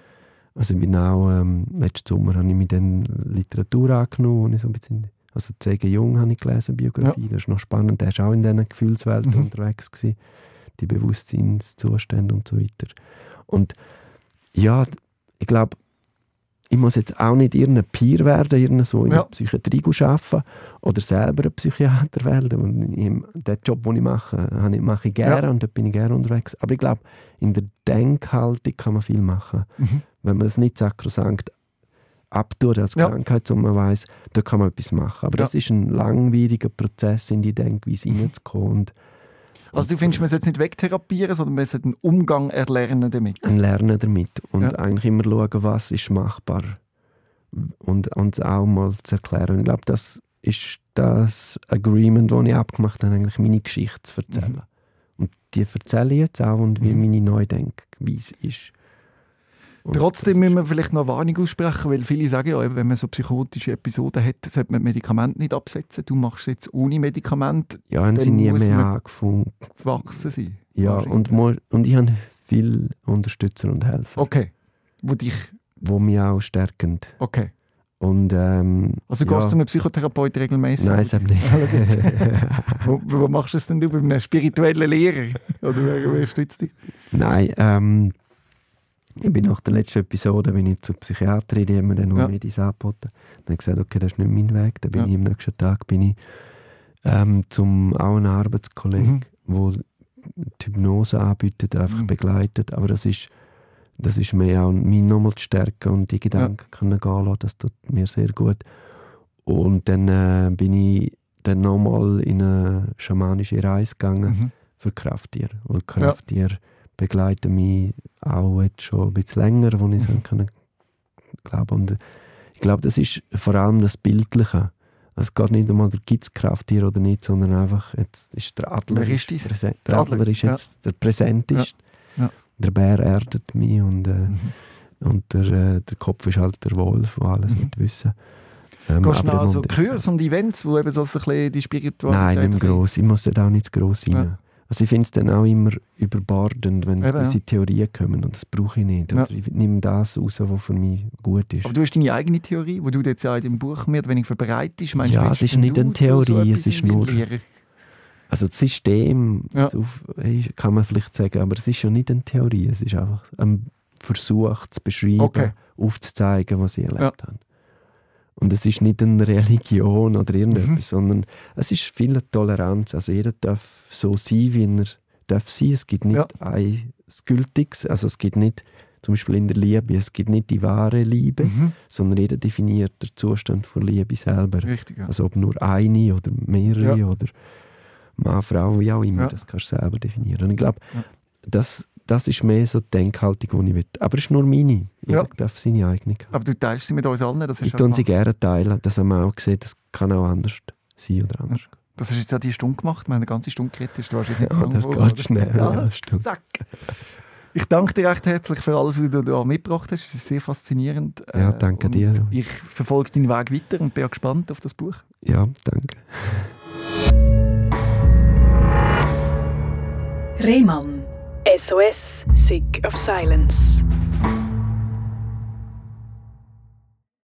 Also ich bin auch, ähm, letzten Sommer habe ich mir dann Literatur angenommen, ich so ein bisschen, also C.G. Jung habe ich gelesen, Biografie, das ist noch spannend, der ist auch in diesen Gefühlswelten Mhm. unterwegs gewesen, die Bewusstseinszustände und so weiter. Und ja, ich glaube, ich muss jetzt auch nicht irgendein Peer werden, irgendwo in Ja. der Psychiatrie arbeiten oder selber ein Psychiater werden. Und ich, den Job, den ich mache, mache ich gerne Ja. und dort bin ich gerne unterwegs. Aber ich glaube, in der Denkhaltung kann man viel machen. Mhm. Wenn man es nicht sakrosankt abtut als Ja. Krankheit, sondern man weiß, da kann man etwas machen. Aber das ist ein langwieriger Prozess, in die Denkweise hineinzukommen und Also du findest, man sollte es nicht wegtherapieren, sondern man sollte einen Umgang erlernen damit. ein Lernen damit und Ja. eigentlich immer schauen, was ist machbar und uns auch mal zu erklären. Ich glaube, das ist das Agreement, das ich abgemacht habe, eigentlich meine Geschichte zu erzählen. Mhm. Und die erzähle ich jetzt auch und wie meine neue Denkweise ist. Trotzdem das müssen wir vielleicht noch eine Warnung aussprechen, weil viele sagen ja, wenn man so psychotische Episoden hat, sollte man Medikamente nicht absetzen. Du machst es jetzt ohne Medikament ja, haben sie nie mehr angefangen. gewachsen sein. Ja, und, und ich habe viele Unterstützer und Helfer, Okay. Wo dich... die mich auch stärken. Okay. Und, ähm, Also du ja, gehst zu einem Psychotherapeuten regelmäßig? Nein, es eben nicht. Wo, wo machst du es denn du? Bei einem spirituellen Lehrer? Oder wer, wer stützt dich? Nein, ähm, ich bin nach der letzten Episode bin ich zur Psychiaterin, die haben mir dann nur Ja. Medis angeboten. Dann habe ich gesagt, okay, das ist nicht mein Weg. Dann bin Ja. ich am nächsten Tag bin ich, ähm, zum auch einen Arbeitskollegen, Mhm. der die Hypnose anbietet, einfach Mhm. begleitet. Aber das ist, das ist mehr auch mich nochmal zu stärken und die Gedanken können gehen lassen. Das tut mir sehr gut. Und dann äh, bin ich dann nochmal in eine schamanische Reise gegangen Mhm. für Krafttiere. Weil Krafttiere begleiten mich auch jetzt schon ein bisschen länger, wo ich Mhm. mhm. können glauben. Und ich glaube, das ist vor allem das Bildliche. Es geht nicht einmal, gibt es Krafttier oder nicht, sondern einfach, jetzt ist der Adler, ist dies? präsent, Der Adler, Adler ist ja. jetzt der präsent ist. Ja. Der Bär erdet mich und, äh, Mhm. und der, äh, der Kopf ist halt der Wolf, der alles Mhm. mit Wissen. Ähm, Gehst du an so Kurse und Events, wo eben so ein bisschen die Spiritualität... Nein, nicht gross. Ich muss dort auch nicht zu gross rein. Also ich finde es dann auch immer überbordend, wenn Eben, gewisse ja. Theorien kommen und das brauche ich nicht. Ja. Ich nehme das raus, was für mich gut ist. Aber du hast deine eigene Theorie, die du jetzt ja in dem Buch mehr oder weniger verbreitest. Meinst, Ja, es ist nicht eine so Theorie, etwas es ist nur-? Also das System Ja. kann man vielleicht sagen, aber es ist ja nicht eine Theorie, es ist einfach ein Versuch zu beschreiben, Okay. aufzuzeigen, was sie erlebt Ja. Und es ist nicht eine Religion oder irgendetwas, Mhm. sondern es ist viel Toleranz. Also jeder darf so sein, wie er darf sein. Es gibt nicht Ja. ein Gültiges, also es gibt nicht, zum Beispiel in der Liebe, es gibt nicht die wahre Liebe, Mhm. sondern jeder definiert den Zustand von Liebe selber. Richtig, ja. Also ob nur eine oder mehrere Ja. oder Mann, Frau, wie auch immer, Ja. das kannst du selber definieren. Und ich glaube, das, das ist mehr so die Denkhaltung, die ich will. Aber es ist nur meine. Jeder Ja. darf seine eigene haben. Aber du teilst sie mit uns allen, das Ich tue auch sie gerne teilen. Das haben wir auch gesehen, das kann auch anders sein oder anders. Das hast du jetzt auch die Stunde gemacht, wir haben eine ganze Stunde geredet, ist wahrscheinlich nicht Ja, das vor, geht oder? schnell. Ja, Ja, zack. Ich danke dir recht herzlich für alles, was du da mitgebracht hast. Es ist sehr faszinierend. Ja, Äh, danke und dir. Ich verfolge deinen Weg weiter und bin auch gespannt auf das Buch. Ja, danke. Rehmann. SOS, Sick of Silence.